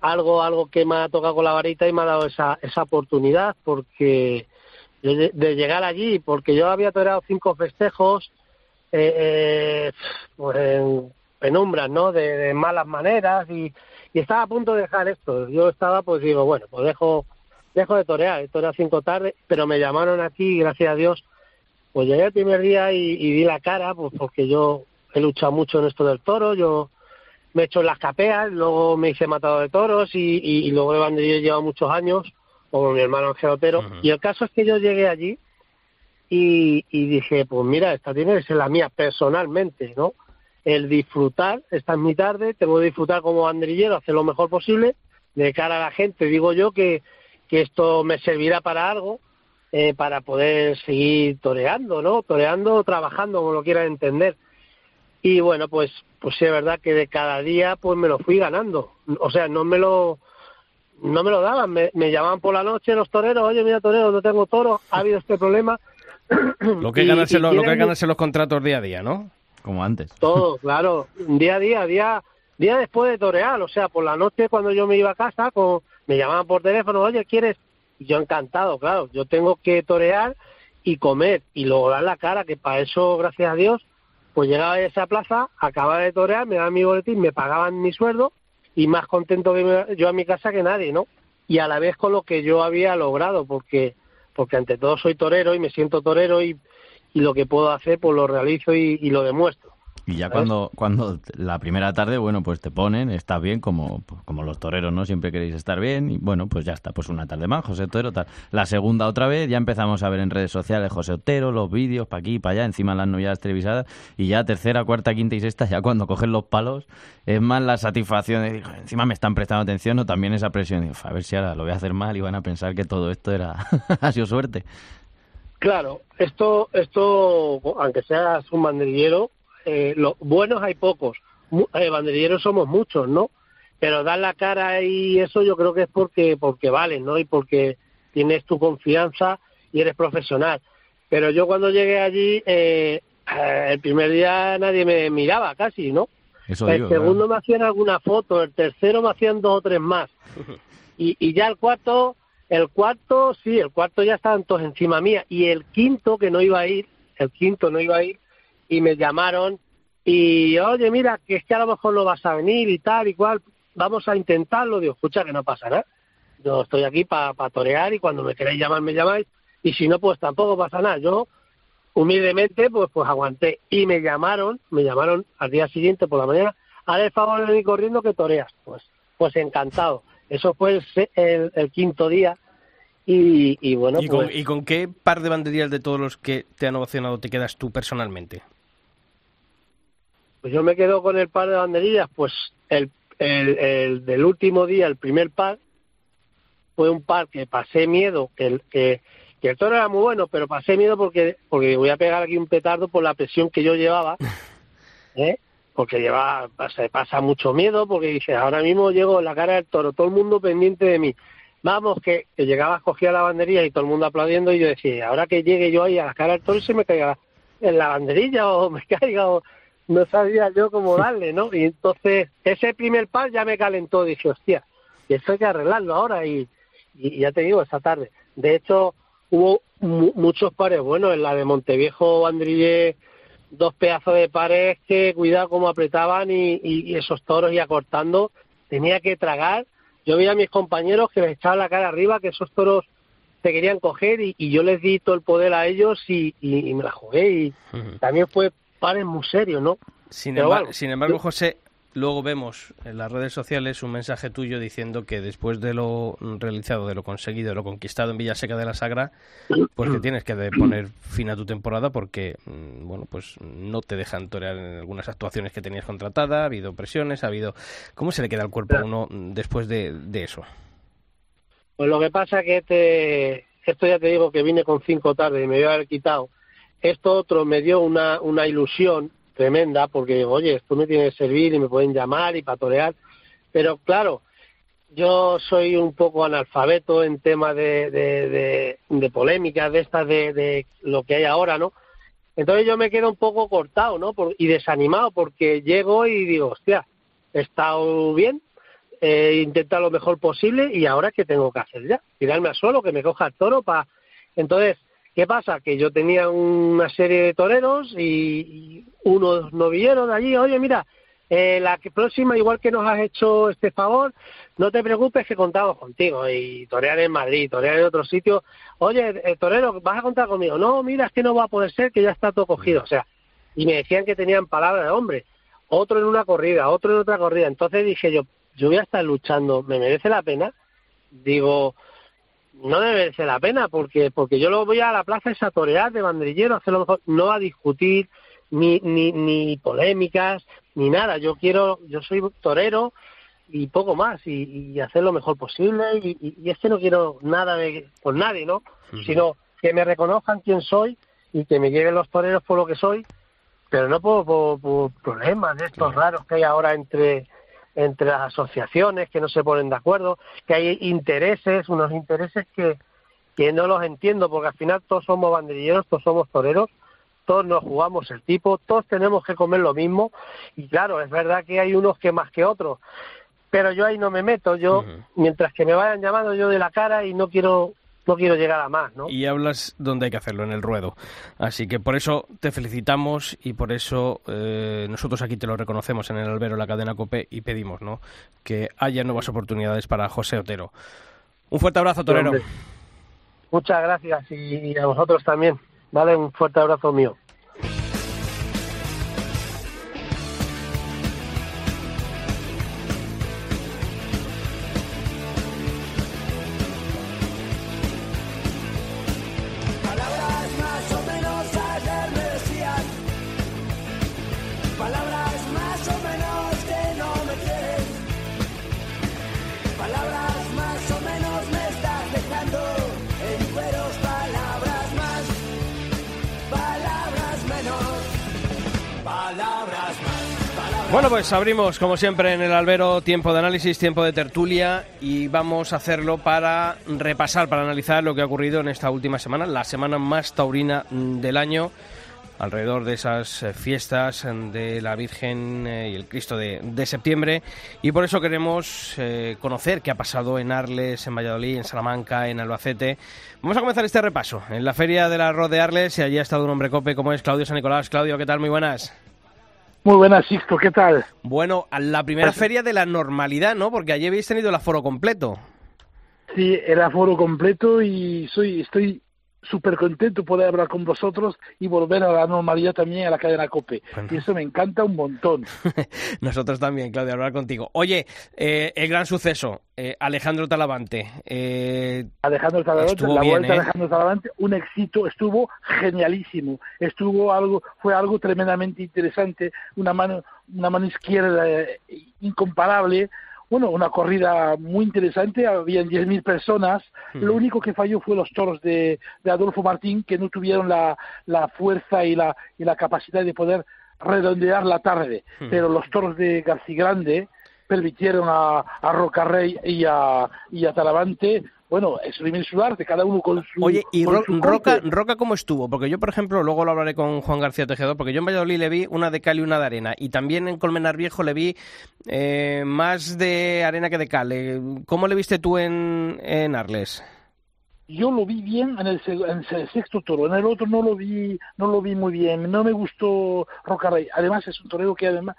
Algo, algo que me ha tocado con la varita y me ha dado esa, esa oportunidad, porque de, de llegar allí, porque yo había toreado cinco festejos, eh, pues en penumbras, ¿no? De, malas maneras y, estaba a punto de dejar esto. Yo estaba, pues digo, bueno, pues dejo, dejo de torear, torear cinco tardes, pero me llamaron aquí, gracias a Dios, pues llegué el primer día y, di la cara, pues porque yo he luchado mucho en esto del toro, yo me he hecho en las capeas, luego me hice matado de toros y, y, luego de banderillo he llevado muchos años, como mi hermano Ángel Otero, y el caso es que yo llegué allí y, dije, pues mira, esta tiene que ser la mía personalmente, ¿no? El disfrutar, esta es mi tarde, tengo que disfrutar como banderillero, hacer lo mejor posible, de cara a la gente, digo yo que, que esto me servirá para algo, eh, para poder seguir toreando, ¿no? Toreando trabajando, como lo quieran entender. Y bueno, pues, pues sí, es verdad que de cada día pues me lo fui ganando. O sea, no me lo, no me lo daban, me, me llamaban por la noche los toreros, oye, mira torero, no tengo toro, ha habido este problema. Lo que, es Y- ganarse y lo, lo que es ganarse los contratos día a día, ¿no? Como antes. Todo, claro, día a día, día, día después de torear, o sea, por la noche cuando yo me iba a casa, con, me llamaban por teléfono, oye, ¿quieres? Y yo encantado, claro, yo tengo que torear y comer y luego dar la cara, que para eso, gracias a Dios, pues llegaba a esa plaza, acababa de torear, me daban mi boletín, me pagaban mi sueldo y más contento que yo a mi casa que nadie, ¿no? Y a la vez con lo que yo había logrado, porque porque ante todo soy torero y me siento torero y, lo que puedo hacer pues lo realizo y lo demuestro. Y ya cuando, cuando la primera tarde, bueno, pues te ponen, estás bien, como, pues como los toreros, ¿no? Siempre queréis estar bien, y bueno, pues ya está, pues una tarde más, José Otero, tal. La segunda otra vez, ya empezamos a ver en redes sociales José Otero, los vídeos, para aquí, para allá, encima las novedades televisadas, y ya tercera, cuarta, quinta y sexta, ya cuando cogen los palos, es más la satisfacción de, "Joder, encima me están prestando atención, o también esa presión, de, "Uf, a ver si ahora lo voy a hacer mal y van a pensar que todo esto era, ha sido suerte. Claro, esto, esto, aunque seas un banderillero, eh, los buenos hay pocos, eh, banderilleros somos muchos, ¿no? Pero dar la cara y eso yo creo que es porque, porque vale, ¿no? Y porque tienes tu confianza y eres profesional. Pero yo cuando llegué allí, eh, eh, el primer día nadie me miraba casi, ¿no? Eso el digo, segundo me hacían alguna foto, el tercero me hacían dos o tres más. Y, y ya el cuarto, el cuarto, sí, el cuarto ya estaban todos encima mía. Y el quinto, que no iba a ir, el quinto no iba a ir, y me llamaron y, oye, mira, que es que a lo mejor no vas a venir y tal y cual, vamos a intentarlo. Digo, escucha, que no pasa nada. Yo estoy aquí para torear y cuando me queráis llamar, me llamáis. Y si no, pues tampoco pasa nada. Yo, humildemente, pues, pues aguanté. Y me llamaron, me llamaron al día siguiente por la mañana, haz el favor de venir corriendo que toreas. Pues, pues encantado. Eso fue el, se- el, el quinto día. Y, y bueno, ¿Y, con, pues, ¿Y con qué par de banderillas de todos los que te han ovacionado te quedas tú personalmente? Pues yo me quedo con el par de banderillas. Pues el, el, el del último día, el primer par, fue un par que pasé miedo, que el, que, que el toro era muy bueno, pero pasé miedo porque, porque voy a pegar aquí un petardo por la presión que yo llevaba, ¿eh? porque lleva, se pasa mucho miedo, porque dice, ahora mismo llego en la cara del toro, todo el mundo pendiente de mí. Vamos, que, que llegaba, cogía la banderilla y todo el mundo aplaudiendo y yo decía, ahora que llegue yo ahí a la cara del toro y se me caiga en la banderilla o me caiga o no sabía yo cómo darle, ¿no? Y entonces ese primer par ya me calentó, dije, hostia, y esto hay que arreglarlo ahora y, y ya te digo, esa tarde. De hecho, hubo mu- muchos pares buenos en la de Monteviejo, Bandrille, dos pedazos de pares que cuidado cómo apretaban y, y- y esos toros y acortando, tenía que tragar. Yo veía a mis compañeros que les echaban la cara arriba, que esos toros se querían coger y, y yo les di todo el poder a ellos y, y- y me la jugué y también fue pares muy serios, ¿no? Sin, Pero embar- bueno, sin embargo, yo- José, luego vemos en las redes sociales un mensaje tuyo diciendo que después de lo realizado, de lo conseguido, de lo conquistado en Villaseca de la Sagra, pues que tienes que poner fin a tu temporada porque, mm, bueno, pues no te dejan torear en algunas actuaciones que tenías contratada, ha habido presiones, ha habido... ¿Cómo se le queda al cuerpo a uno mm, después de, de eso? Pues lo que pasa que este, esto ya te digo que vine con cinco tardes y me iba a haber quitado. Esto otro me dio una, una ilusión tremenda porque oye, esto me tiene que servir y me pueden llamar y patorear. Pero claro, yo soy un poco analfabeto en de, de, de polémicas de estas de, de lo que hay ahora, ¿no? Entonces yo me quedo un poco cortado, ¿no? Por- y desanimado porque llego y digo, hostia, he estado bien, he intentado lo mejor posible y ahora qué tengo que hacer ya, tirarme al suelo, que me coja el toro para... Entonces, ¿qué pasa? Que yo tenía una serie de toreros y, y unos novilleros de allí, oye, mira, eh, la próxima, igual que nos has hecho este favor, no te preocupes que contamos contigo y torear en Madrid, torear en otro sitio. Oye, eh, torero, ¿vas a contar conmigo? No, mira, es que no va a poder ser, que ya está todo cogido. O sea, y me decían que tenían palabra de hombre. Otro en una corrida, otro en otra corrida. Entonces dije yo, yo voy a estar luchando, ¿me merece la pena? Digo, no debe ser la pena, porque porque yo lo voy a la plaza esa torear de banderillero, hacer lo mejor, no a discutir ni, ni, ni polémicas, ni nada. Yo quiero, yo soy torero y poco más, y, y hacer lo mejor posible, y, y, y es que no quiero nada de, por nadie, ¿no? Sino que me reconozcan quién soy y que me lleven los toreros por lo que soy, pero no por, por, por problemas de estos raros que hay ahora entre entre las asociaciones que no se ponen de acuerdo, que hay intereses, unos intereses que, que no los entiendo, porque al final todos somos banderilleros, todos somos toreros, todos nos jugamos el tipo, todos tenemos que comer lo mismo, y claro, es verdad que hay unos que más que otros, pero yo ahí no me meto, yo, mientras que me vayan llamando yo de la cara y no quiero no quiero llegar a más, ¿no? Y hablas donde hay que hacerlo, en el ruedo. Así que por eso te felicitamos y por eso eh, nosotros aquí te lo reconocemos en el albero, la cadena COPE, y pedimos, ¿no? Que haya nuevas oportunidades para José Otero. Un fuerte abrazo, Torero. Muchas gracias y a vosotros también. Vale, un fuerte abrazo mío. Abrimos, como siempre, en el albero tiempo de análisis, tiempo de tertulia y vamos a hacerlo para repasar, para analizar lo que ha ocurrido en esta última semana, la semana más taurina mm, del año, alrededor de esas eh, fiestas mm, de la Virgen eh, y el Cristo de, de septiembre. Y por eso queremos eh, conocer qué ha pasado en Arles, en Valladolid, en Salamanca, en Albacete. Vamos a comenzar este repaso en la Feria del Arroz de Arles y allí ha estado un hombre cope como es Claudio San Nicolás. Claudio, ¿qué tal? Muy buenas. Muy buenas, Sixto, ¿qué tal? Bueno, la primera Pues- feria de la normalidad, ¿no? Porque allí habéis tenido el aforo completo. Sí, el aforo completo y soy, estoy súper contento poder hablar con vosotros y volver a la normalidad también a la cadena COPE. Y eso me encanta un montón. Nosotros también, Claudio, hablar contigo. Oye, eh, el gran suceso, eh, Alejandro Talavante. eh, Alejandro Talavante, Estuvo la bien, vuelta de ¿eh? Alejandro Talavante, un éxito, estuvo genialísimo, estuvo algo, fue algo tremendamente interesante, una mano, una mano izquierda eh, incomparable, bueno, una corrida muy interesante, habían 10.000 personas, lo único que falló fue los toros de, de Adolfo Martín, que no tuvieron la, la fuerza y la, y la capacidad de poder redondear la tarde, pero los toros de García Grande permitieron a, a Rocarrey y a, y a Talavante, bueno, exprimir su arte, cada uno con su... Oye, ¿y Ro- Roca. Roca cómo estuvo? Porque yo, por ejemplo, luego lo hablaré con Juan García Tejedor, porque yo en Valladolid le vi una de cal y una de arena, y también en Colmenar Viejo le vi eh, más de arena que de cal. Eh, ¿Cómo le viste tú en, en Arles? yo lo vi bien en el, en el sexto toro, en el otro no lo vi, no lo vi muy bien, no me gustó Rocarrey. Además es un torero que además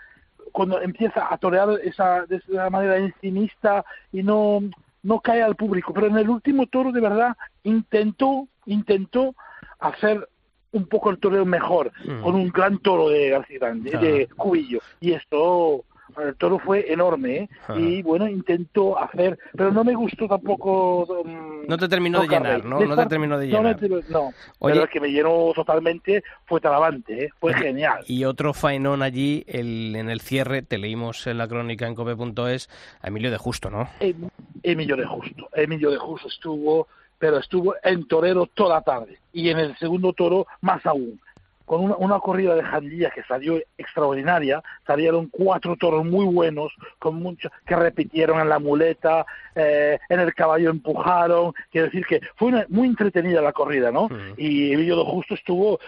cuando empieza a torear esa, de esa manera encimista y no, no cae al público, pero en el último toro de verdad intentó, intentó hacer un poco el toreo mejor, Mm. con un gran toro de García Grande, Claro. de Cubillo, y esto el toro fue enorme, ¿eh? Y bueno, intentó hacer, pero no me gustó tampoco mm, No te terminó de llenar, ¿no? No te terminó de llenar. No, Oye- pero el que me llenó totalmente fue Talavante, ¿eh? fue genial. Y otro faenón allí, el, en el cierre, te leímos en la crónica en cope.es, a Emilio de Justo, ¿no? Em- Emilio de Justo. Emilio de Justo estuvo, pero estuvo en torero toda la tarde. Y en el segundo toro, más aún. Con una, una corrida de Jandilla que salió extraordinaria, salieron cuatro toros muy buenos, con mucho, que repitieron en la muleta, eh, en el caballo empujaron. Quiero decir que fue una- muy entretenida la corrida, ¿no? Y Emilio Justo estuvo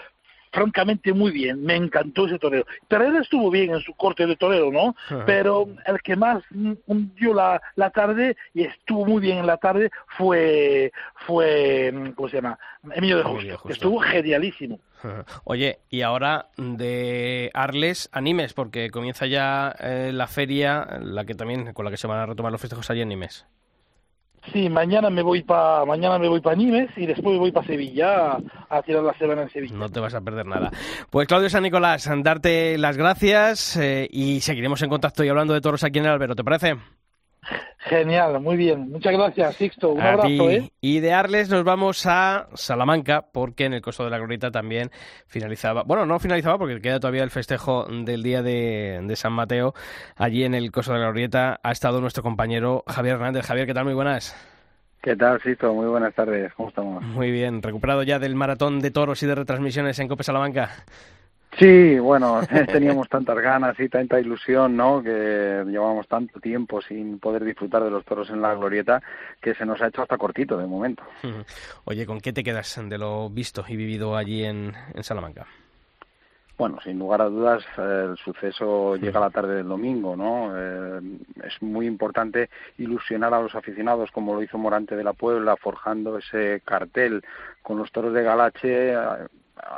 francamente muy bien, me encantó ese torero. Torero estuvo bien en su corte de torero, ¿no? Ajá. Pero el que más mm, hundió la, la tarde y estuvo muy bien en la tarde fue, fue mm, ¿cómo se llama? Emilio de Justo, Emilio de Justo. que estuvo genialísimo. Oye, y ahora de Arles, animes, porque comienza ya eh, la feria, la que también, con la que se van a retomar los festejos allí en Nimes. Sí, mañana me voy para mañana me voy para Nimes y después voy para Sevilla a, tirar la semana en Sevilla. No te vas a perder nada. Pues Claudio San Nicolás, darte las gracias eh, y seguiremos en contacto y hablando de toros aquí en el albero, ¿te parece? Genial, muy bien. Muchas gracias, Sixto. Un A abrazo, ti. ¿eh? Y de Arles nos vamos a Salamanca, porque en el Costo de la Glorieta también finalizaba, bueno, no finalizaba porque queda todavía el festejo del día de, de San Mateo. Allí en el Costo de la Glorieta ha estado nuestro compañero Javier Hernández. Javier, ¿qué tal? Muy buenas. ¿Qué tal, Sisto? Muy buenas tardes. ¿Cómo estamos? Muy bien, recuperado ya del maratón de toros y de retransmisiones en Cope Salamanca. Sí, bueno, teníamos tantas ganas y tanta ilusión, ¿no? Que llevábamos tanto tiempo sin poder disfrutar de los toros en la glorieta que se nos ha hecho hasta cortito de momento. Oye, ¿con qué te quedas de lo visto y vivido allí en, en Salamanca? Bueno, sin lugar a dudas, el suceso llega la tarde del domingo, ¿no? Eh, es muy importante ilusionar a los aficionados, como lo hizo Morante de la Puebla, forjando ese cartel con los toros de Galache, eh,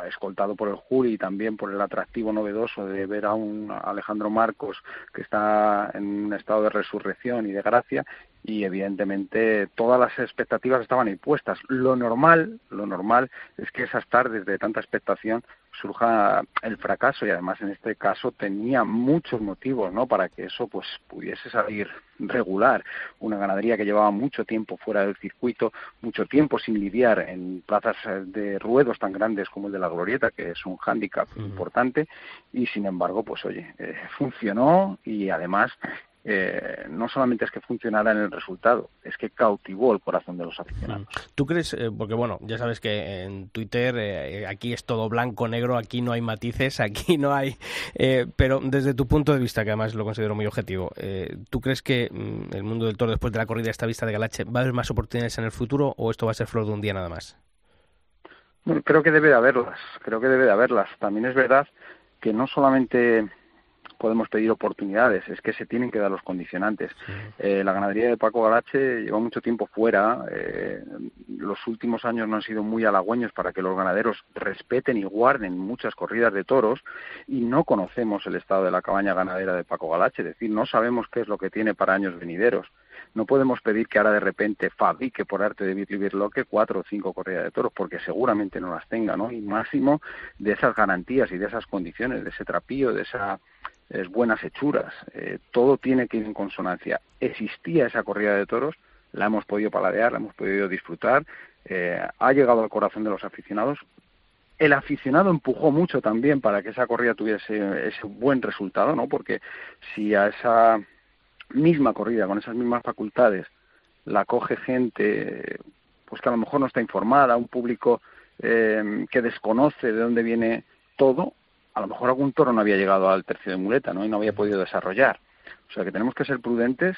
escoltado por el jury y también por el atractivo novedoso de ver a un Alejandro Marcos que está en un estado de resurrección y de gracia y evidentemente todas las expectativas estaban impuestas. Lo normal, lo normal es que esas tardes de tanta expectación surja el fracaso y además en este caso tenía muchos motivos, ¿no? Para que eso pues pudiese salir regular. Una ganadería que llevaba mucho tiempo fuera del circuito, mucho tiempo sin lidiar en plazas eh, de ruedos tan grandes como el de la Glorieta, que es un hándicap importante y sin embargo, pues oye, eh, funcionó y además eh, no solamente es que funcionara en el resultado, es que cautivó el corazón de los aficionados. ¿Tú crees, eh, porque bueno, ya sabes que en Twitter eh, aquí es todo blanco, negro, aquí no hay matices, aquí no hay... pero desde tu punto de vista, que además lo considero muy objetivo, ¿tú crees que mm, el mundo del toro después de la corrida esta vista de Galache va a haber más oportunidades en el futuro o esto va a ser flor de un día nada más? Bueno, creo que debe de haberlas, creo que debe de haberlas. También es verdad que no solamente podemos pedir oportunidades, es que se tienen que dar los condicionantes. Eh, la ganadería de Paco Galache lleva mucho tiempo fuera, eh, los últimos años no han sido muy halagüeños para que los ganaderos respeten y guarden muchas corridas de toros y no conocemos el estado de la cabaña ganadera de Paco Galache, es decir, no sabemos qué es lo que tiene para años venideros. No podemos pedir que ahora de repente fabrique por arte de Birli Birloque cuatro o cinco corridas de toros, porque seguramente no las tenga, ¿no? Y máximo de esas garantías y de esas condiciones, de ese trapío, de esas buenas hechuras. Eh, todo tiene que ir en consonancia. Existía esa corrida de toros, la hemos podido paladear, la hemos podido disfrutar, eh, ha llegado al corazón de los aficionados. El aficionado empujó mucho también para que esa corrida tuviese ese buen resultado, ¿no? Porque si a esa misma corrida, con esas mismas facultades, la coge gente pues que a lo mejor no está informada, un público eh, que desconoce de dónde viene todo, a lo mejor algún toro no había llegado al tercio de muleta, ¿no? Y no había podido desarrollar. O sea que tenemos que ser prudentes,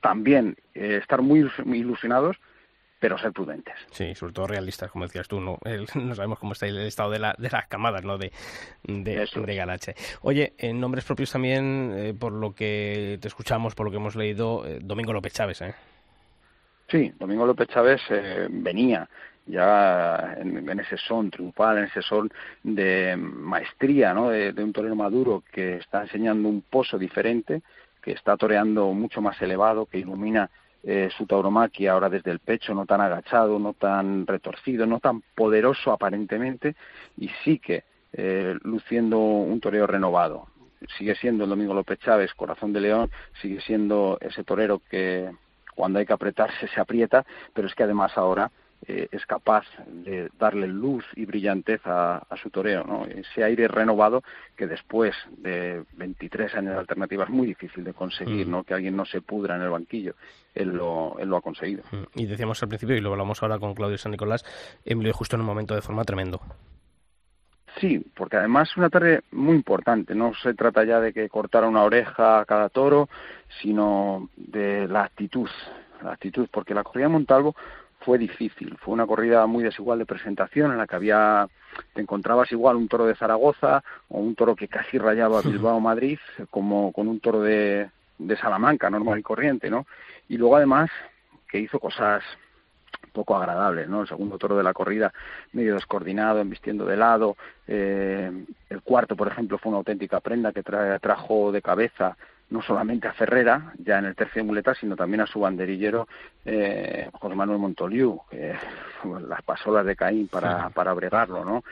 también eh, estar muy, muy ilusionados, pero ser prudentes. Sí, sobre todo realistas, como decías tú, no, el, no sabemos cómo está el estado de, la, de las camadas, ¿no? De, de, de Galache. Oye, en nombres propios también, eh, por lo que te escuchamos, por lo que hemos leído, eh, Domingo López Chávez, ¿eh? Sí, Domingo López Chávez eh, venía ya en, en, ese son triunfal, en ese son de maestría, ¿no? De, de, un torero maduro que está enseñando un pozo diferente, que está toreando mucho más elevado, que ilumina eh, su tauromaquia ahora desde el pecho, no tan agachado, no tan retorcido, no tan poderoso aparentemente, y sí que eh, luciendo un toreo renovado. Sigue siendo el Domingo López Chávez, corazón de león, sigue siendo ese torero que cuando hay que apretarse se aprieta, pero es que además ahora eh, es capaz de darle luz y brillantez a, a, su toreo, ¿no? Ese aire renovado que después de 23 años de alternativa es muy difícil de conseguir, mm. ¿no? Que alguien no se pudra en el banquillo. Él lo, él lo ha conseguido. Y decíamos al principio, y lo hablamos ahora con Claudio San Nicolás, Emilio justo en un momento de forma tremendo. Sí, porque además es una tarde muy importante. No se trata ya de que cortara una oreja a cada toro, sino de la actitud, la actitud, porque la corrida de Montalvo fue difícil, fue una corrida muy desigual de presentación en la que había te encontrabas igual un toro de Zaragoza o un toro que casi rayaba Bilbao Madrid como con un toro de, de Salamanca normal y corriente, ¿no? Y luego además que hizo cosas poco agradables, ¿no? El segundo toro de la corrida medio descoordinado, embistiendo de lado. Eh, el cuarto, por ejemplo, fue una auténtica prenda que tra trajo de cabeza no solamente a Ferrera, ya en el tercio de muleta, sino también a su banderillero eh, José Manuel Montoliu, que las pasolas de Caín para, para bregarlo, ¿no?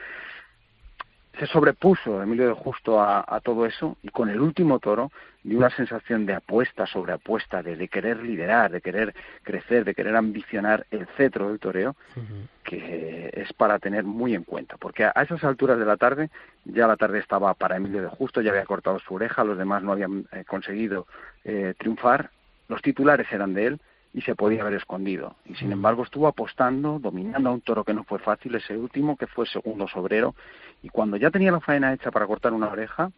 se sobrepuso Emilio de Justo a, a, todo eso y con el último toro dio una sensación de apuesta sobre apuesta, de, de querer liderar, de querer crecer, de querer ambicionar el cetro del toreo, que es para tener muy en cuenta, porque a, a esas alturas de la tarde, ya la tarde estaba para Emilio de Justo, ya había cortado su oreja, los demás no habían eh, conseguido eh, triunfar, los titulares eran de él, y se podía haber escondido. Y sin embargo estuvo apostando, dominando a un toro que no fue fácil, ese último que fue segundo sobrero, y cuando ya tenía la faena hecha para cortar una oreja,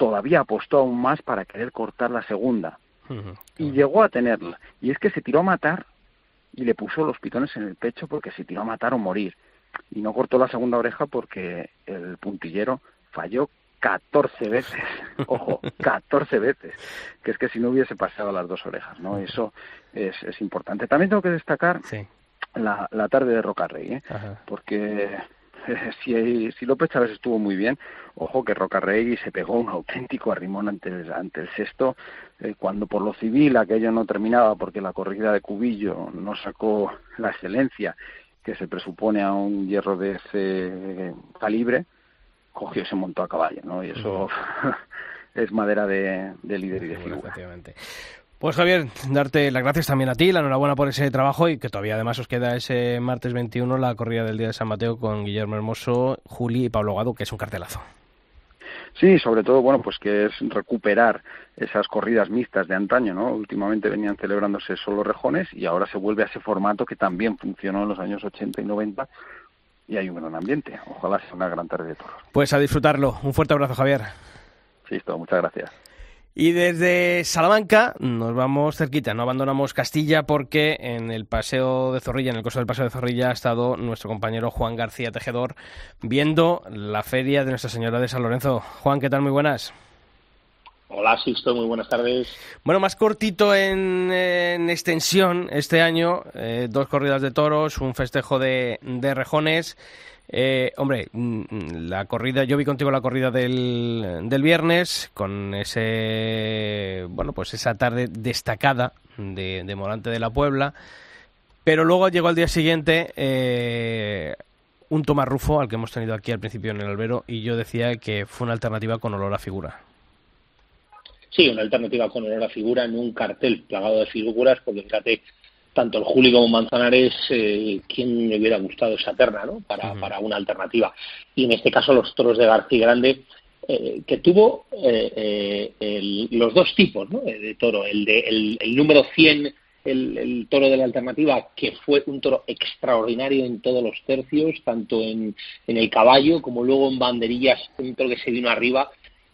todavía apostó aún más para querer cortar la segunda. Y llegó a tenerla. Y es que se tiró a matar y le puso los pitones en el pecho porque se tiró a matar o morir. Y no cortó la segunda oreja porque el puntillero falló 14 veces, ojo, 14 veces, que es que si no hubiese pasado las dos orejas, ¿no? Eso es, es importante. También tengo que destacar la, la tarde de Rocarrey, ¿eh? porque eh, si, si López Chávez estuvo muy bien, ojo que Rocarrey se pegó un auténtico arrimón ante el, ante el sexto, eh, cuando por lo civil aquello no terminaba porque la corrida de Cubillo no sacó la excelencia que se presupone a un hierro de ese calibre, cogió y se montó a caballo, ¿no? Y eso es madera de, de líder y de figura. Pues Javier, darte las gracias también a ti, la enhorabuena por ese trabajo y que todavía además os queda ese martes 21 la corrida del Día de San Mateo con Guillermo Hermoso, Juli y Pablo Gado, que es un cartelazo. Sí, sobre todo, bueno, pues que es recuperar esas corridas mixtas de antaño, ¿no? Últimamente venían celebrándose solo rejones y ahora se vuelve a ese formato que también funcionó en los años 80 y 90 y hay un gran ambiente. Ojalá sea una gran tarde de toros. Pues a disfrutarlo. Un fuerte abrazo, Javier. Listo, muchas gracias. Y desde Salamanca nos vamos cerquita, no abandonamos Castilla porque en el Paseo de Zorrilla, en el coso del Paseo de Zorrilla, ha estado nuestro compañero Juan García Tejedor viendo la feria de Nuestra Señora de San Lorenzo. Juan, ¿qué tal? Muy buenas. Hola, Sisto, muy buenas tardes. Bueno, más cortito en, en extensión este año, eh, dos corridas de toros, un festejo de, de rejones. Eh, hombre, la corrida, yo vi contigo la corrida del, del viernes con ese, bueno, pues esa tarde destacada de, de Morante de la Puebla, pero luego llegó al día siguiente eh, un Tomás Rufo, al que hemos tenido aquí al principio en el albero, y yo decía que fue una alternativa con olor a figura. Sí, una alternativa con olor a figura en un cartel plagado de figuras, porque fíjate, tanto el Juli como Manzanares, eh, ¿quién le hubiera gustado esa terna ¿no? para, para una alternativa? Y en este caso los toros de García Grande, eh, que tuvo eh, el, los dos tipos ¿no? de toro, el, de, el, el número 100, el, el, toro de la alternativa, que fue un toro extraordinario en todos los tercios, tanto en, en el caballo como luego en banderillas, un toro que se vino arriba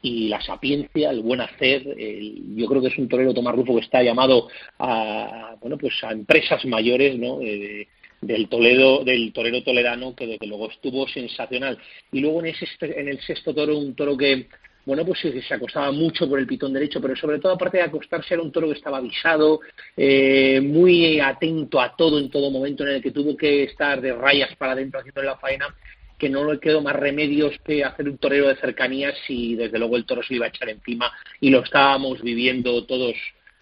y la sapiencia, el buen hacer. El, yo creo que es un torero Tomás Rufo que está llamado a bueno pues a empresas mayores, ¿no? Eh, del Toledo, del torero toledano que desde luego estuvo sensacional. Y luego en ese en el sexto toro un toro que bueno, pues se acostaba mucho por el pitón derecho, pero sobre todo aparte de acostarse era un toro que estaba avisado, eh, muy atento a todo en todo momento en el que tuvo que estar de rayas para adentro haciendo la faena que no le quedó más remedios que hacer un torero de cercanías y desde luego el toro se iba a echar encima y lo estábamos viviendo todos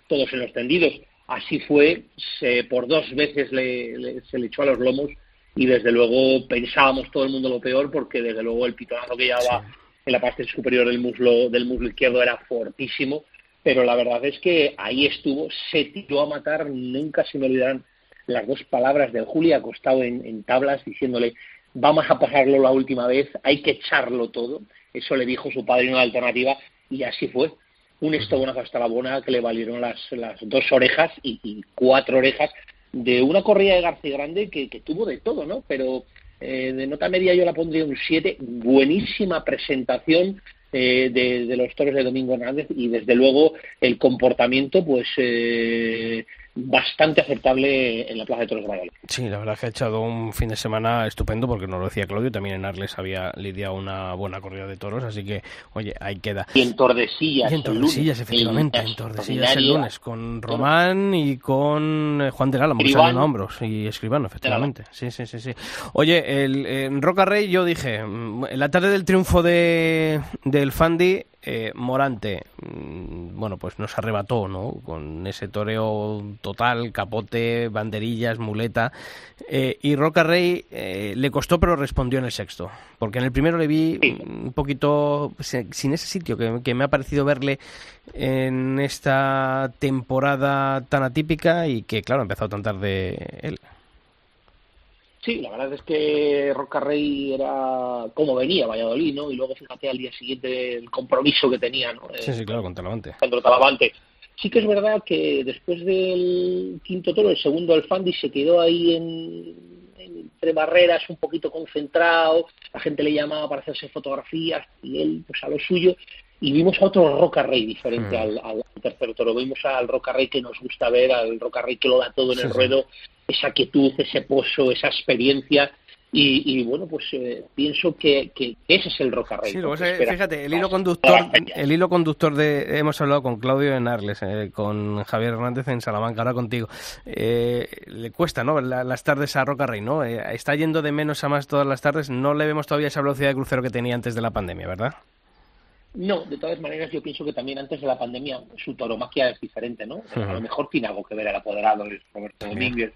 todos en los tendidos. Así fue, se, por dos veces le, le, se le echó a los lomos y desde luego pensábamos todo el mundo lo peor porque desde luego el pitonazo que llevaba sí. en la parte superior del muslo del muslo izquierdo era fortísimo, pero la verdad es que ahí estuvo, se tiró a matar, nunca se me olvidarán las dos palabras del Juli acostado en, en tablas diciéndole vamos a pasarlo la última vez, hay que echarlo todo. Eso le dijo su padrino de alternativa y así fue. Un estobonazo hasta la bona que le valieron las, las dos orejas y, y, cuatro orejas de una corrida de García Grande que, que tuvo de todo, ¿no? Pero eh, de nota media yo la pondría un 7. Buenísima presentación, eh, de, de, los toros de Domingo Hernández y desde luego el comportamiento pues eh, bastante aceptable en la Plaza de Toros de Valladolid. Sí, la verdad que ha echado un fin de semana estupendo porque nos lo decía Claudio, también en Arles había lidiado una buena corrida de toros, así que, oye, ahí queda. Y en Tordesillas. Y en Tordesillas, efectivamente, en Tordesillas el lunes, con Román y con eh, Juan de Gala, a hombros, y Escribano, efectivamente. Sí, sí, sí, sí. Oye, el, en Roca Rey yo dije, mm, en la tarde del triunfo de, del Fandi, eh, Morante, mm, bueno, pues nos arrebató, ¿no? Con ese toreo total, capote, banderillas, muleta. Eh, y Roca Rey eh, le costó, pero respondió en el sexto. Porque en el primero le vi un poquito sin ese sitio que, que me ha parecido verle en esta temporada tan atípica y que, claro, ha empezado tan tarde él. Sí, la verdad es que Roca Rey era como venía Valladolid, ¿no? Y luego fíjate al día siguiente el compromiso que tenía, ¿no? Sí, sí, claro, con Talavante. contra Talavante. Sí que es verdad que después del quinto toro, el segundo Alfandi se quedó ahí en, entre barreras, un poquito concentrado, la gente le llamaba para hacerse fotografías y él pues a lo suyo y vimos a otro Roca Rey diferente Mm. al, al tercer toro, vimos al Roca Rey que nos gusta ver, al Roca Rey que lo da todo en Sí, el sí. Esa quietud, ese pozo, esa experiencia y, y, bueno, pues eh, pienso que, que ese es el Roca Rey. Sí, espera- fíjate, el hilo conductor, el hilo conductor de hemos hablado con Claudio en Arles, eh, con Javier Hernández en Salamanca, ahora contigo. Eh, le cuesta, ¿no? La- las tardes a Roca Rey, ¿no? Eh, está yendo de menos a más todas las tardes. No le vemos todavía esa velocidad de crucero que tenía antes de la pandemia, ¿verdad? No, de todas maneras yo pienso que también antes de la pandemia su tauromaquia es diferente, ¿no? A lo mejor tiene algo que ver el apoderado de Roberto Domínguez.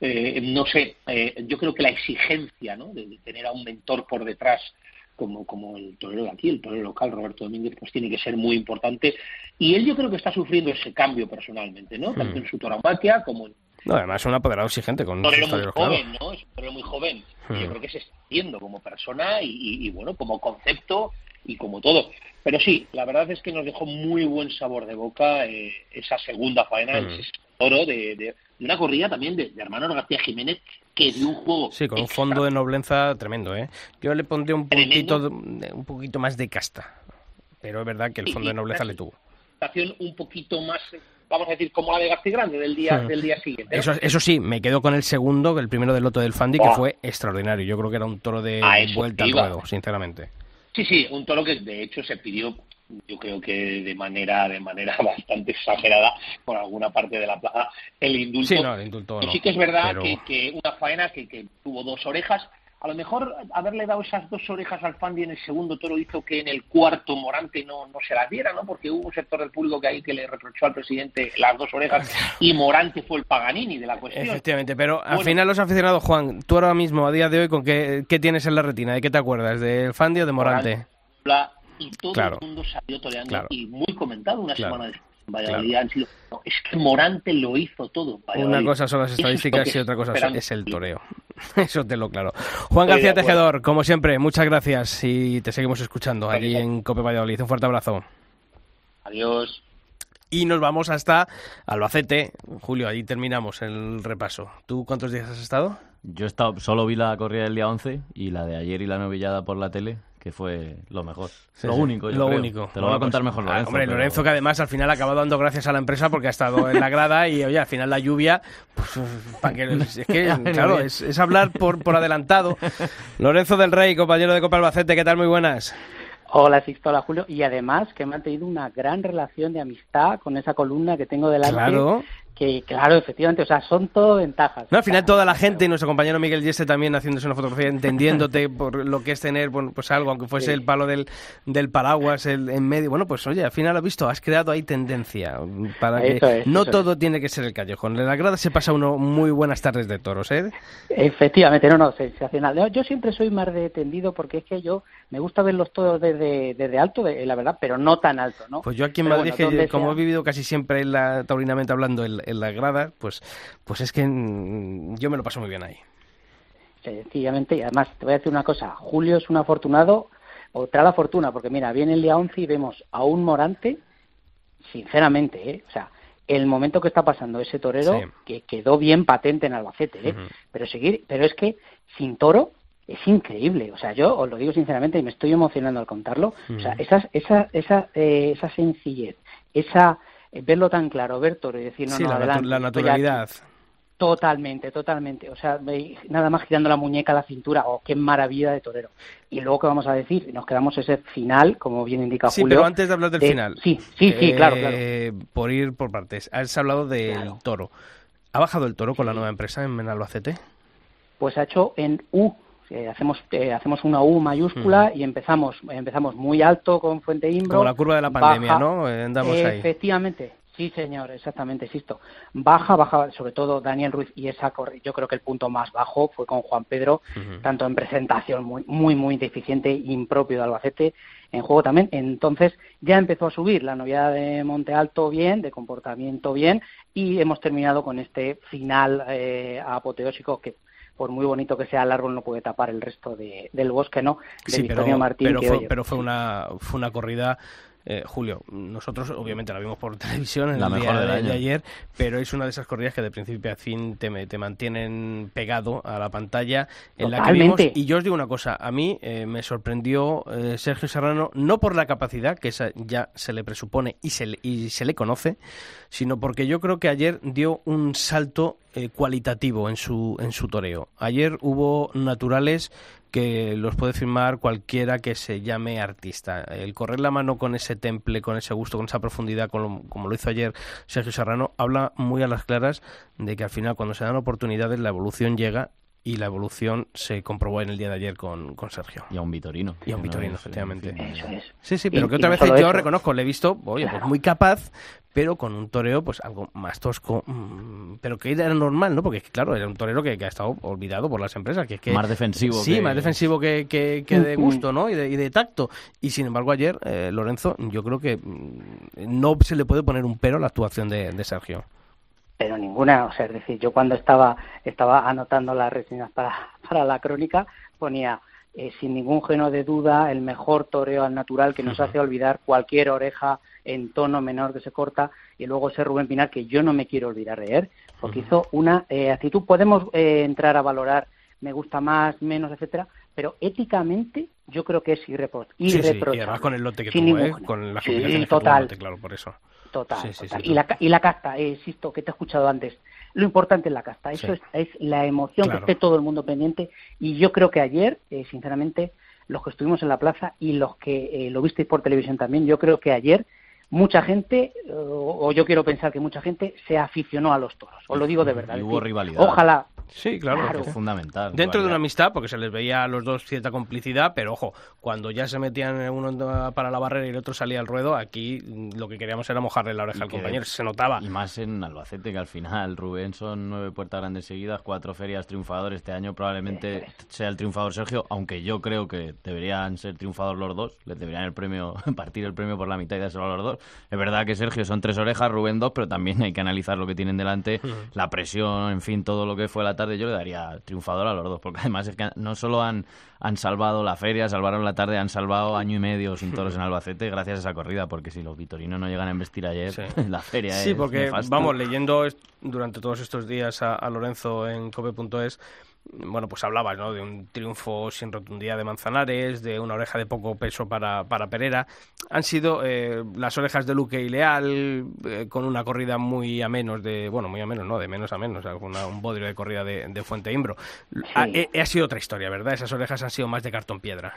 Eh, no sé, eh, yo creo que la exigencia, ¿no? De, de tener a un mentor por detrás como, como el torero de aquí, el torero local, Roberto Domínguez, pues tiene que ser muy importante. Y él yo creo que está sufriendo ese cambio personalmente, ¿no? Tanto en su tauromaquia como en No, además es un apoderado exigente con un torero muy joven, ¿no? Es un torero muy joven. Yo creo que se está haciendo como persona y, y- y, bueno, como concepto y como todo. Pero sí, la verdad es que nos dejó muy buen sabor de boca eh, esa segunda faena, Hmm. ese toro de, una corrida también de, de hermano García Jiménez que dio un juego Sí, con un fondo de noblenza tremendo, ¿eh? Yo le pondría un poquito, de- un poquito más de casta, pero es verdad que el Sí, fondo de nobleza le tuvo. un poquito más, vamos a decir, como la de García Grande del día, Hmm. del día siguiente. ¿no? Eso, eso sí, me quedo con el segundo, el primero del loto del Fandi, que fue extraordinario. Yo creo que era un toro de vuelta al ruedo, sinceramente. Sí, sí, un toro que de hecho se pidió, yo creo que de manera de manera bastante exagerada por alguna parte de la plaza el indulto. Sí, no, el indulto no, sí que es verdad pero- que, que una faena que, que tuvo dos orejas. A lo mejor haberle dado esas dos orejas al Fandi en el segundo toro hizo que en el cuarto Morante no, no se las diera, ¿no? Porque hubo un sector del público que ahí que le reprochó al presidente las dos orejas y Morante fue el Paganini de la cuestión. Efectivamente, pero al final los aficionados, Juan, tú ahora mismo, a día de hoy, ¿con qué, qué tienes en la retina? ¿De qué te acuerdas? ¿Del Fandi o de Morante? Bla, y todo Claro. el mundo salió toreando Claro. y muy comentado una Claro. semana después. Valladolid han sido, no, es que Morante lo hizo todo. Valladolid. Una cosa son las es estadísticas y otra cosa es el toreo. Eso te lo claro. Juan Estoy García. Tejedor, como siempre, muchas gracias y te seguimos escuchando allí en Cope Valladolid. Un fuerte abrazo. Adiós. Y nos vamos hasta Albacete. Julio, allí terminamos el repaso. ¿Tú cuántos días has estado? Yo he estado, solo vi la corrida del día 11 y la de ayer y la novillada por la tele, que fue lo mejor. Sí, lo sí. único, yo Lo creo. único. Te lo va a Bueno, contar pues, mejor ah, Lorenzo. Hombre, pero- Lorenzo que además al final ha acabado dando gracias a la empresa porque ha estado en la grada y oye, al final la lluvia, pues, que- es que, claro, es, es hablar por, por adelantado. Lorenzo del Rey, compañero de Copa Albacete, ¿qué tal? Muy buenas. Hola, Sixto, hola, Julio. Y además que me han tenido una gran relación de amistad con esa columna que tengo delante. Claro. Que, claro, efectivamente, o sea, son todo ventajas. No, al final toda la gente, y nuestro compañero Miguel Yeste también haciéndose una fotografía, entendiéndote por lo que es tener bueno, pues algo, aunque fuese Sí. el palo del, del paraguas el, en medio. Bueno, pues oye, al final has visto, has creado ahí tendencia para que es, no todo tiene que ser el callejón. En la grada se pasa uno muy buenas tardes de toros, ¿eh? Efectivamente, no, no, sensacional. Yo siempre soy más de tendido porque es que yo me gusta ver los toros desde, desde alto, la verdad, pero no tan alto, ¿no? Pues yo aquí en Madrid, bueno, que como sea- he vivido casi siempre en la, taurinamente hablando en, en la grada, pues, pues es que mm, yo me lo paso muy bien ahí. Sencillamente, y además te voy a decir una cosa, Julio es un afortunado, o trae la fortuna, porque mira, viene el día 11 y vemos a un Morante, sinceramente, ¿eh? o sea, el momento que está pasando ese torero, Sí. que quedó bien patente en Albacete, ¿eh? pero seguir, pero es que sin toro es increíble, o sea, yo os lo digo sinceramente y me estoy emocionando al contarlo, o sea, esa, esa, esa, eh, esa sencillez, esa verlo tan claro, ver toro y decir, no, sí, no, la, natu- adelante, la estoy aquí". naturalidad. Totalmente, totalmente. O sea, nada más girando la muñeca a la cintura. ¡Oh, qué maravilla de torero! Y luego, ¿qué vamos a decir? Nos quedamos ese final, como bien indica Sí, Julio. pero antes de hablar del de- final. Sí, sí, sí, claro, claro. eh, Por ir por partes. Has hablado del toro. ¿Ha bajado el toro con la nueva empresa en, en Albacete? Pues ha hecho en U, Eh, hacemos eh, hacemos una U mayúscula y empezamos empezamos muy alto con Fuente Imbro. Como la curva de la pandemia, baja- ¿no? Eh, Andamos ahí. Efectivamente, sí señor, exactamente, insisto. Baja, baja, sobre todo Daniel Ruiz y esa yo creo que el punto más bajo fue con Juan Pedro, tanto en presentación muy muy muy deficiente, impropio de Albacete, en juego también. Entonces ya empezó a subir la novedad de Monte Alto bien, de comportamiento bien y hemos terminado con este final eh, apoteósico que por muy bonito que sea el árbol no puede tapar el resto de- del bosque, ¿no? De Sí, Victorio pero, Martín. pero que, fue, oye, pero fue una fue una corrida eh, Julio, nosotros obviamente la vimos por televisión en La el mejor día del de, año. de ayer, pero es una de esas corridas que de principio a fin te, me- te mantienen pegado a la pantalla en la que vimos. Totalmente. Y yo os digo una cosa, a mí eh, me sorprendió eh, Sergio Serrano, no por la capacidad, que esa ya se le presupone y se le, y se le conoce, sino porque yo creo que ayer dio un salto eh, cualitativo en su, en su toreo. Ayer hubo naturales que los puede firmar cualquiera que se llame artista. El correr la mano con ese temple, con ese gusto, con esa profundidad, con lo- como lo hizo ayer Sergio Serrano, habla muy a las claras de que al final cuando se dan oportunidades la evolución llega y la evolución se comprobó en el día de ayer con, con Sergio. Y a un Vitorino. Y a un no Vitorino, es, efectivamente. en fin, Eso es. Sí, sí, Y- pero que otra vez yo eso. reconozco, le he visto, oye, pues muy capaz, pero con un toreo pues algo más tosco, mm, pero que era normal, ¿no? Porque es que, claro, era un torero que, que ha estado olvidado por las empresas, que es que... Más defensivo Sí, que- más defensivo que, que, que de gusto, ¿no? Y de, y de tacto. Y sin embargo ayer, eh, Lorenzo, yo creo que mm, no se le puede poner un pero a la actuación de, de Sergio. pero ninguna, o sea, es decir, yo cuando estaba estaba anotando las reseñas para, para la crónica ponía eh, sin ningún género de duda el mejor toreo al natural que nos hace olvidar cualquier oreja en tono menor que se corta y luego ese Rubén Pinar que yo no me quiero olvidar de él porque hizo una eh, actitud podemos eh, entrar a valorar me gusta más menos etcétera pero éticamente yo creo que es irrepro- Sí, sí, y irreprochable además con el lote que Sin tuvo, ¿eh? Con las Sí, combinaciones que tuvo total. claro, por eso. Total, total. y, la, y la casta, eh, insisto, que te he escuchado antes. Lo importante es la casta. Eso es, es la emoción Claro. que esté todo el mundo pendiente. Y yo creo que ayer, eh, sinceramente, los que estuvimos en la plaza y los que eh, lo visteis por televisión también, yo creo que ayer mucha gente, eh, o, o yo quiero pensar que mucha gente, se aficionó a los toros. Os lo digo de verdad. Y hubo decir, rivalidad. Ojalá. Sí, claro. Claro. Es fundamental. Dentro de una amistad, porque se les veía a los dos cierta complicidad, pero ojo, cuando ya se metían uno para la barrera y el otro salía al ruedo, aquí lo que queríamos era mojarle la oreja Y al que- compañero, se notaba. Y más en Albacete, que al final Rubén son nueve puertas grandes seguidas, cuatro ferias triunfadores. Este año probablemente sea el triunfador Sergio, aunque yo creo que deberían ser triunfadores los dos. Les deberían el premio, partir el premio por la mitad y dárselo a los dos. Es verdad que Sergio son tres orejas, Rubén dos, pero también hay que analizar lo que tienen delante, la presión, en fin, todo lo que fue la tarde. Yo le daría triunfador a los dos, porque además es que no solo han, han salvado la feria, salvaron la tarde, han salvado año y medio sin toros en Albacete gracias a esa corrida, porque si los vitorinos no llegan a embestir ayer, Sí. la feria Sí, es porque nefasta. vamos, leyendo durante todos estos días a, a Lorenzo en cope.es, bueno, pues hablabas, ¿no? De un triunfo sin rotundidad de Manzanares, de una oreja de poco peso para, para Perera. Han sido eh, las orejas de Luque y Leal, eh, con una corrida muy a menos de, bueno, muy a menos, no, de menos a menos, una- un bodrio de corrida de, de Fuente Imbro. Ha, eh, ha sido otra historia, ¿verdad? Esas orejas han sido más de cartón piedra.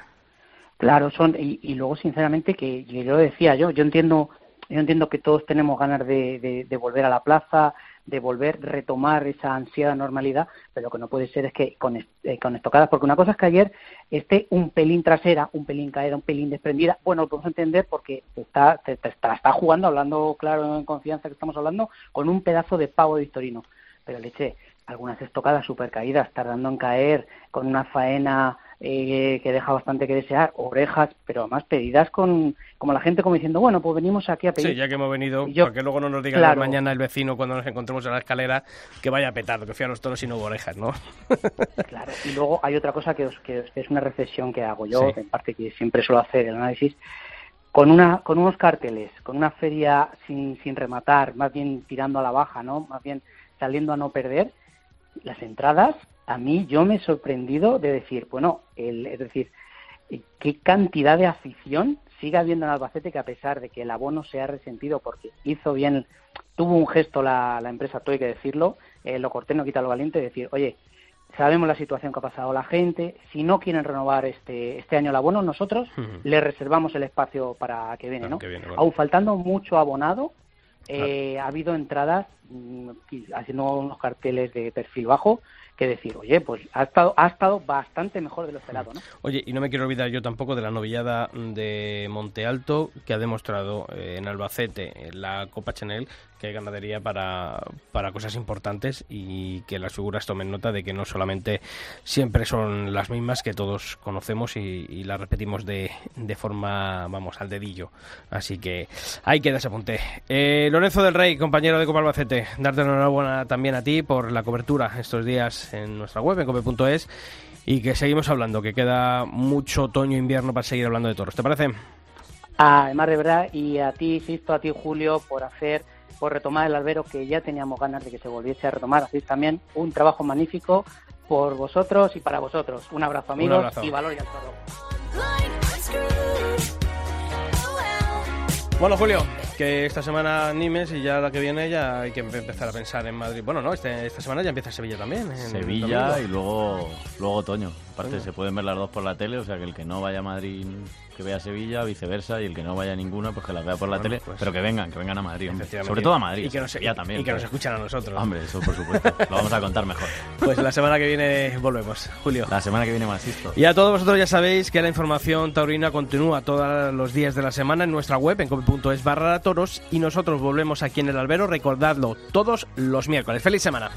Claro, son y, y luego sinceramente que yo lo decía yo, yo entiendo, yo entiendo que todos tenemos ganas de, de, de volver a la plaza, de volver retomar esa ansiada normalidad, pero lo que no puede ser es que eh, con estocadas, porque una cosa es que ayer esté un pelín trasera, un pelín caída, un pelín desprendida, bueno, lo podemos entender porque está, te, te está, está jugando, hablando claro en confianza que estamos hablando, con un pedazo de pavo de Victorino, pero leche, algunas estocadas super caídas, tardando en caer, con una faena eh, que deja bastante que desear, orejas, pero además pedidas con, como la gente como diciendo, bueno, pues venimos aquí a pedir. Sí, ya que hemos venido, yo- para que luego no nos diga Claro. mañana el vecino cuando nos encontremos en la escalera que vaya petardo, que fui a los toros y no hubo orejas, ¿no? Claro, y luego hay otra cosa que, os- que os- que es una reflexión que hago yo, Sí. en parte que siempre suelo hacer el análisis, con una con unos carteles, con una feria sin, sin rematar, más bien tirando a la baja, ¿no? Más bien saliendo a no perder, las entradas, a mí yo me he sorprendido de decir, bueno, el, es decir, eh, qué cantidad de afición sigue habiendo en Albacete que a pesar de que el abono se ha resentido porque hizo bien, tuvo un gesto la, la empresa, todo hay que decirlo, eh, lo corté no quita lo valiente, decir, oye, sabemos la situación que ha pasado la gente, si no quieren renovar este, este año el abono, nosotros le reservamos el espacio para que viene, ¿no? que viene. Aún faltando mucho abonado, eh, ha habido entradas haciendo unos carteles de perfil bajo que decir, oye, pues ha estado, ha estado bastante mejor de lo esperado. Oye, y no me quiero olvidar yo tampoco de la novillada de Monte Alto que ha demostrado eh, en Albacete, en la Copa Chanel, que hay ganadería para, para cosas importantes y que las figuras tomen nota de que no solamente siempre son las mismas que todos conocemos y, y las repetimos de, de forma, vamos, al dedillo. Así que ahí queda ese apunte. Eh, Lorenzo del Rey, compañero de Copa Albacete, darte la enhorabuena también a ti por la cobertura estos días en nuestra web, en cope.es, y que seguimos hablando, que queda mucho otoño-invierno para seguir hablando de toros. ¿Te parece? Además de verdad, y a ti, Sisto, a ti, Julio, por hacer, por retomar el albero que ya teníamos ganas de que se volviese a retomar. Así también un trabajo magnífico por vosotros y para vosotros. Un abrazo, amigos, abrazo. y valor y al toro. Bueno, Julio, que esta semana animes y ya la que viene ya hay que empezar a pensar en Madrid. Bueno, no, este- esta semana ya empieza Sevilla también. en Sevilla y luego, luego otoño. Aparte se pueden ver las dos por la tele, o sea que el que no vaya a Madrid que vea Sevilla, viceversa, y el que no vaya a ninguna, pues que las vea por la Bueno, tele, pues- pero que vengan, que vengan a Madrid, sobre todo a Madrid. Y que nos, Sevilla y- también. y que nos claro. escuchan a nosotros. Hombre, eso por supuesto. Lo vamos a contar mejor. Pues la semana que viene volvemos, Julio. La semana que viene más esto. Y a todos vosotros ya sabéis que la información taurina continúa todos los días de la semana en nuestra web, en cope.es barra toros, y nosotros volvemos aquí en el albero, recordadlo, todos los miércoles. ¡Feliz semana!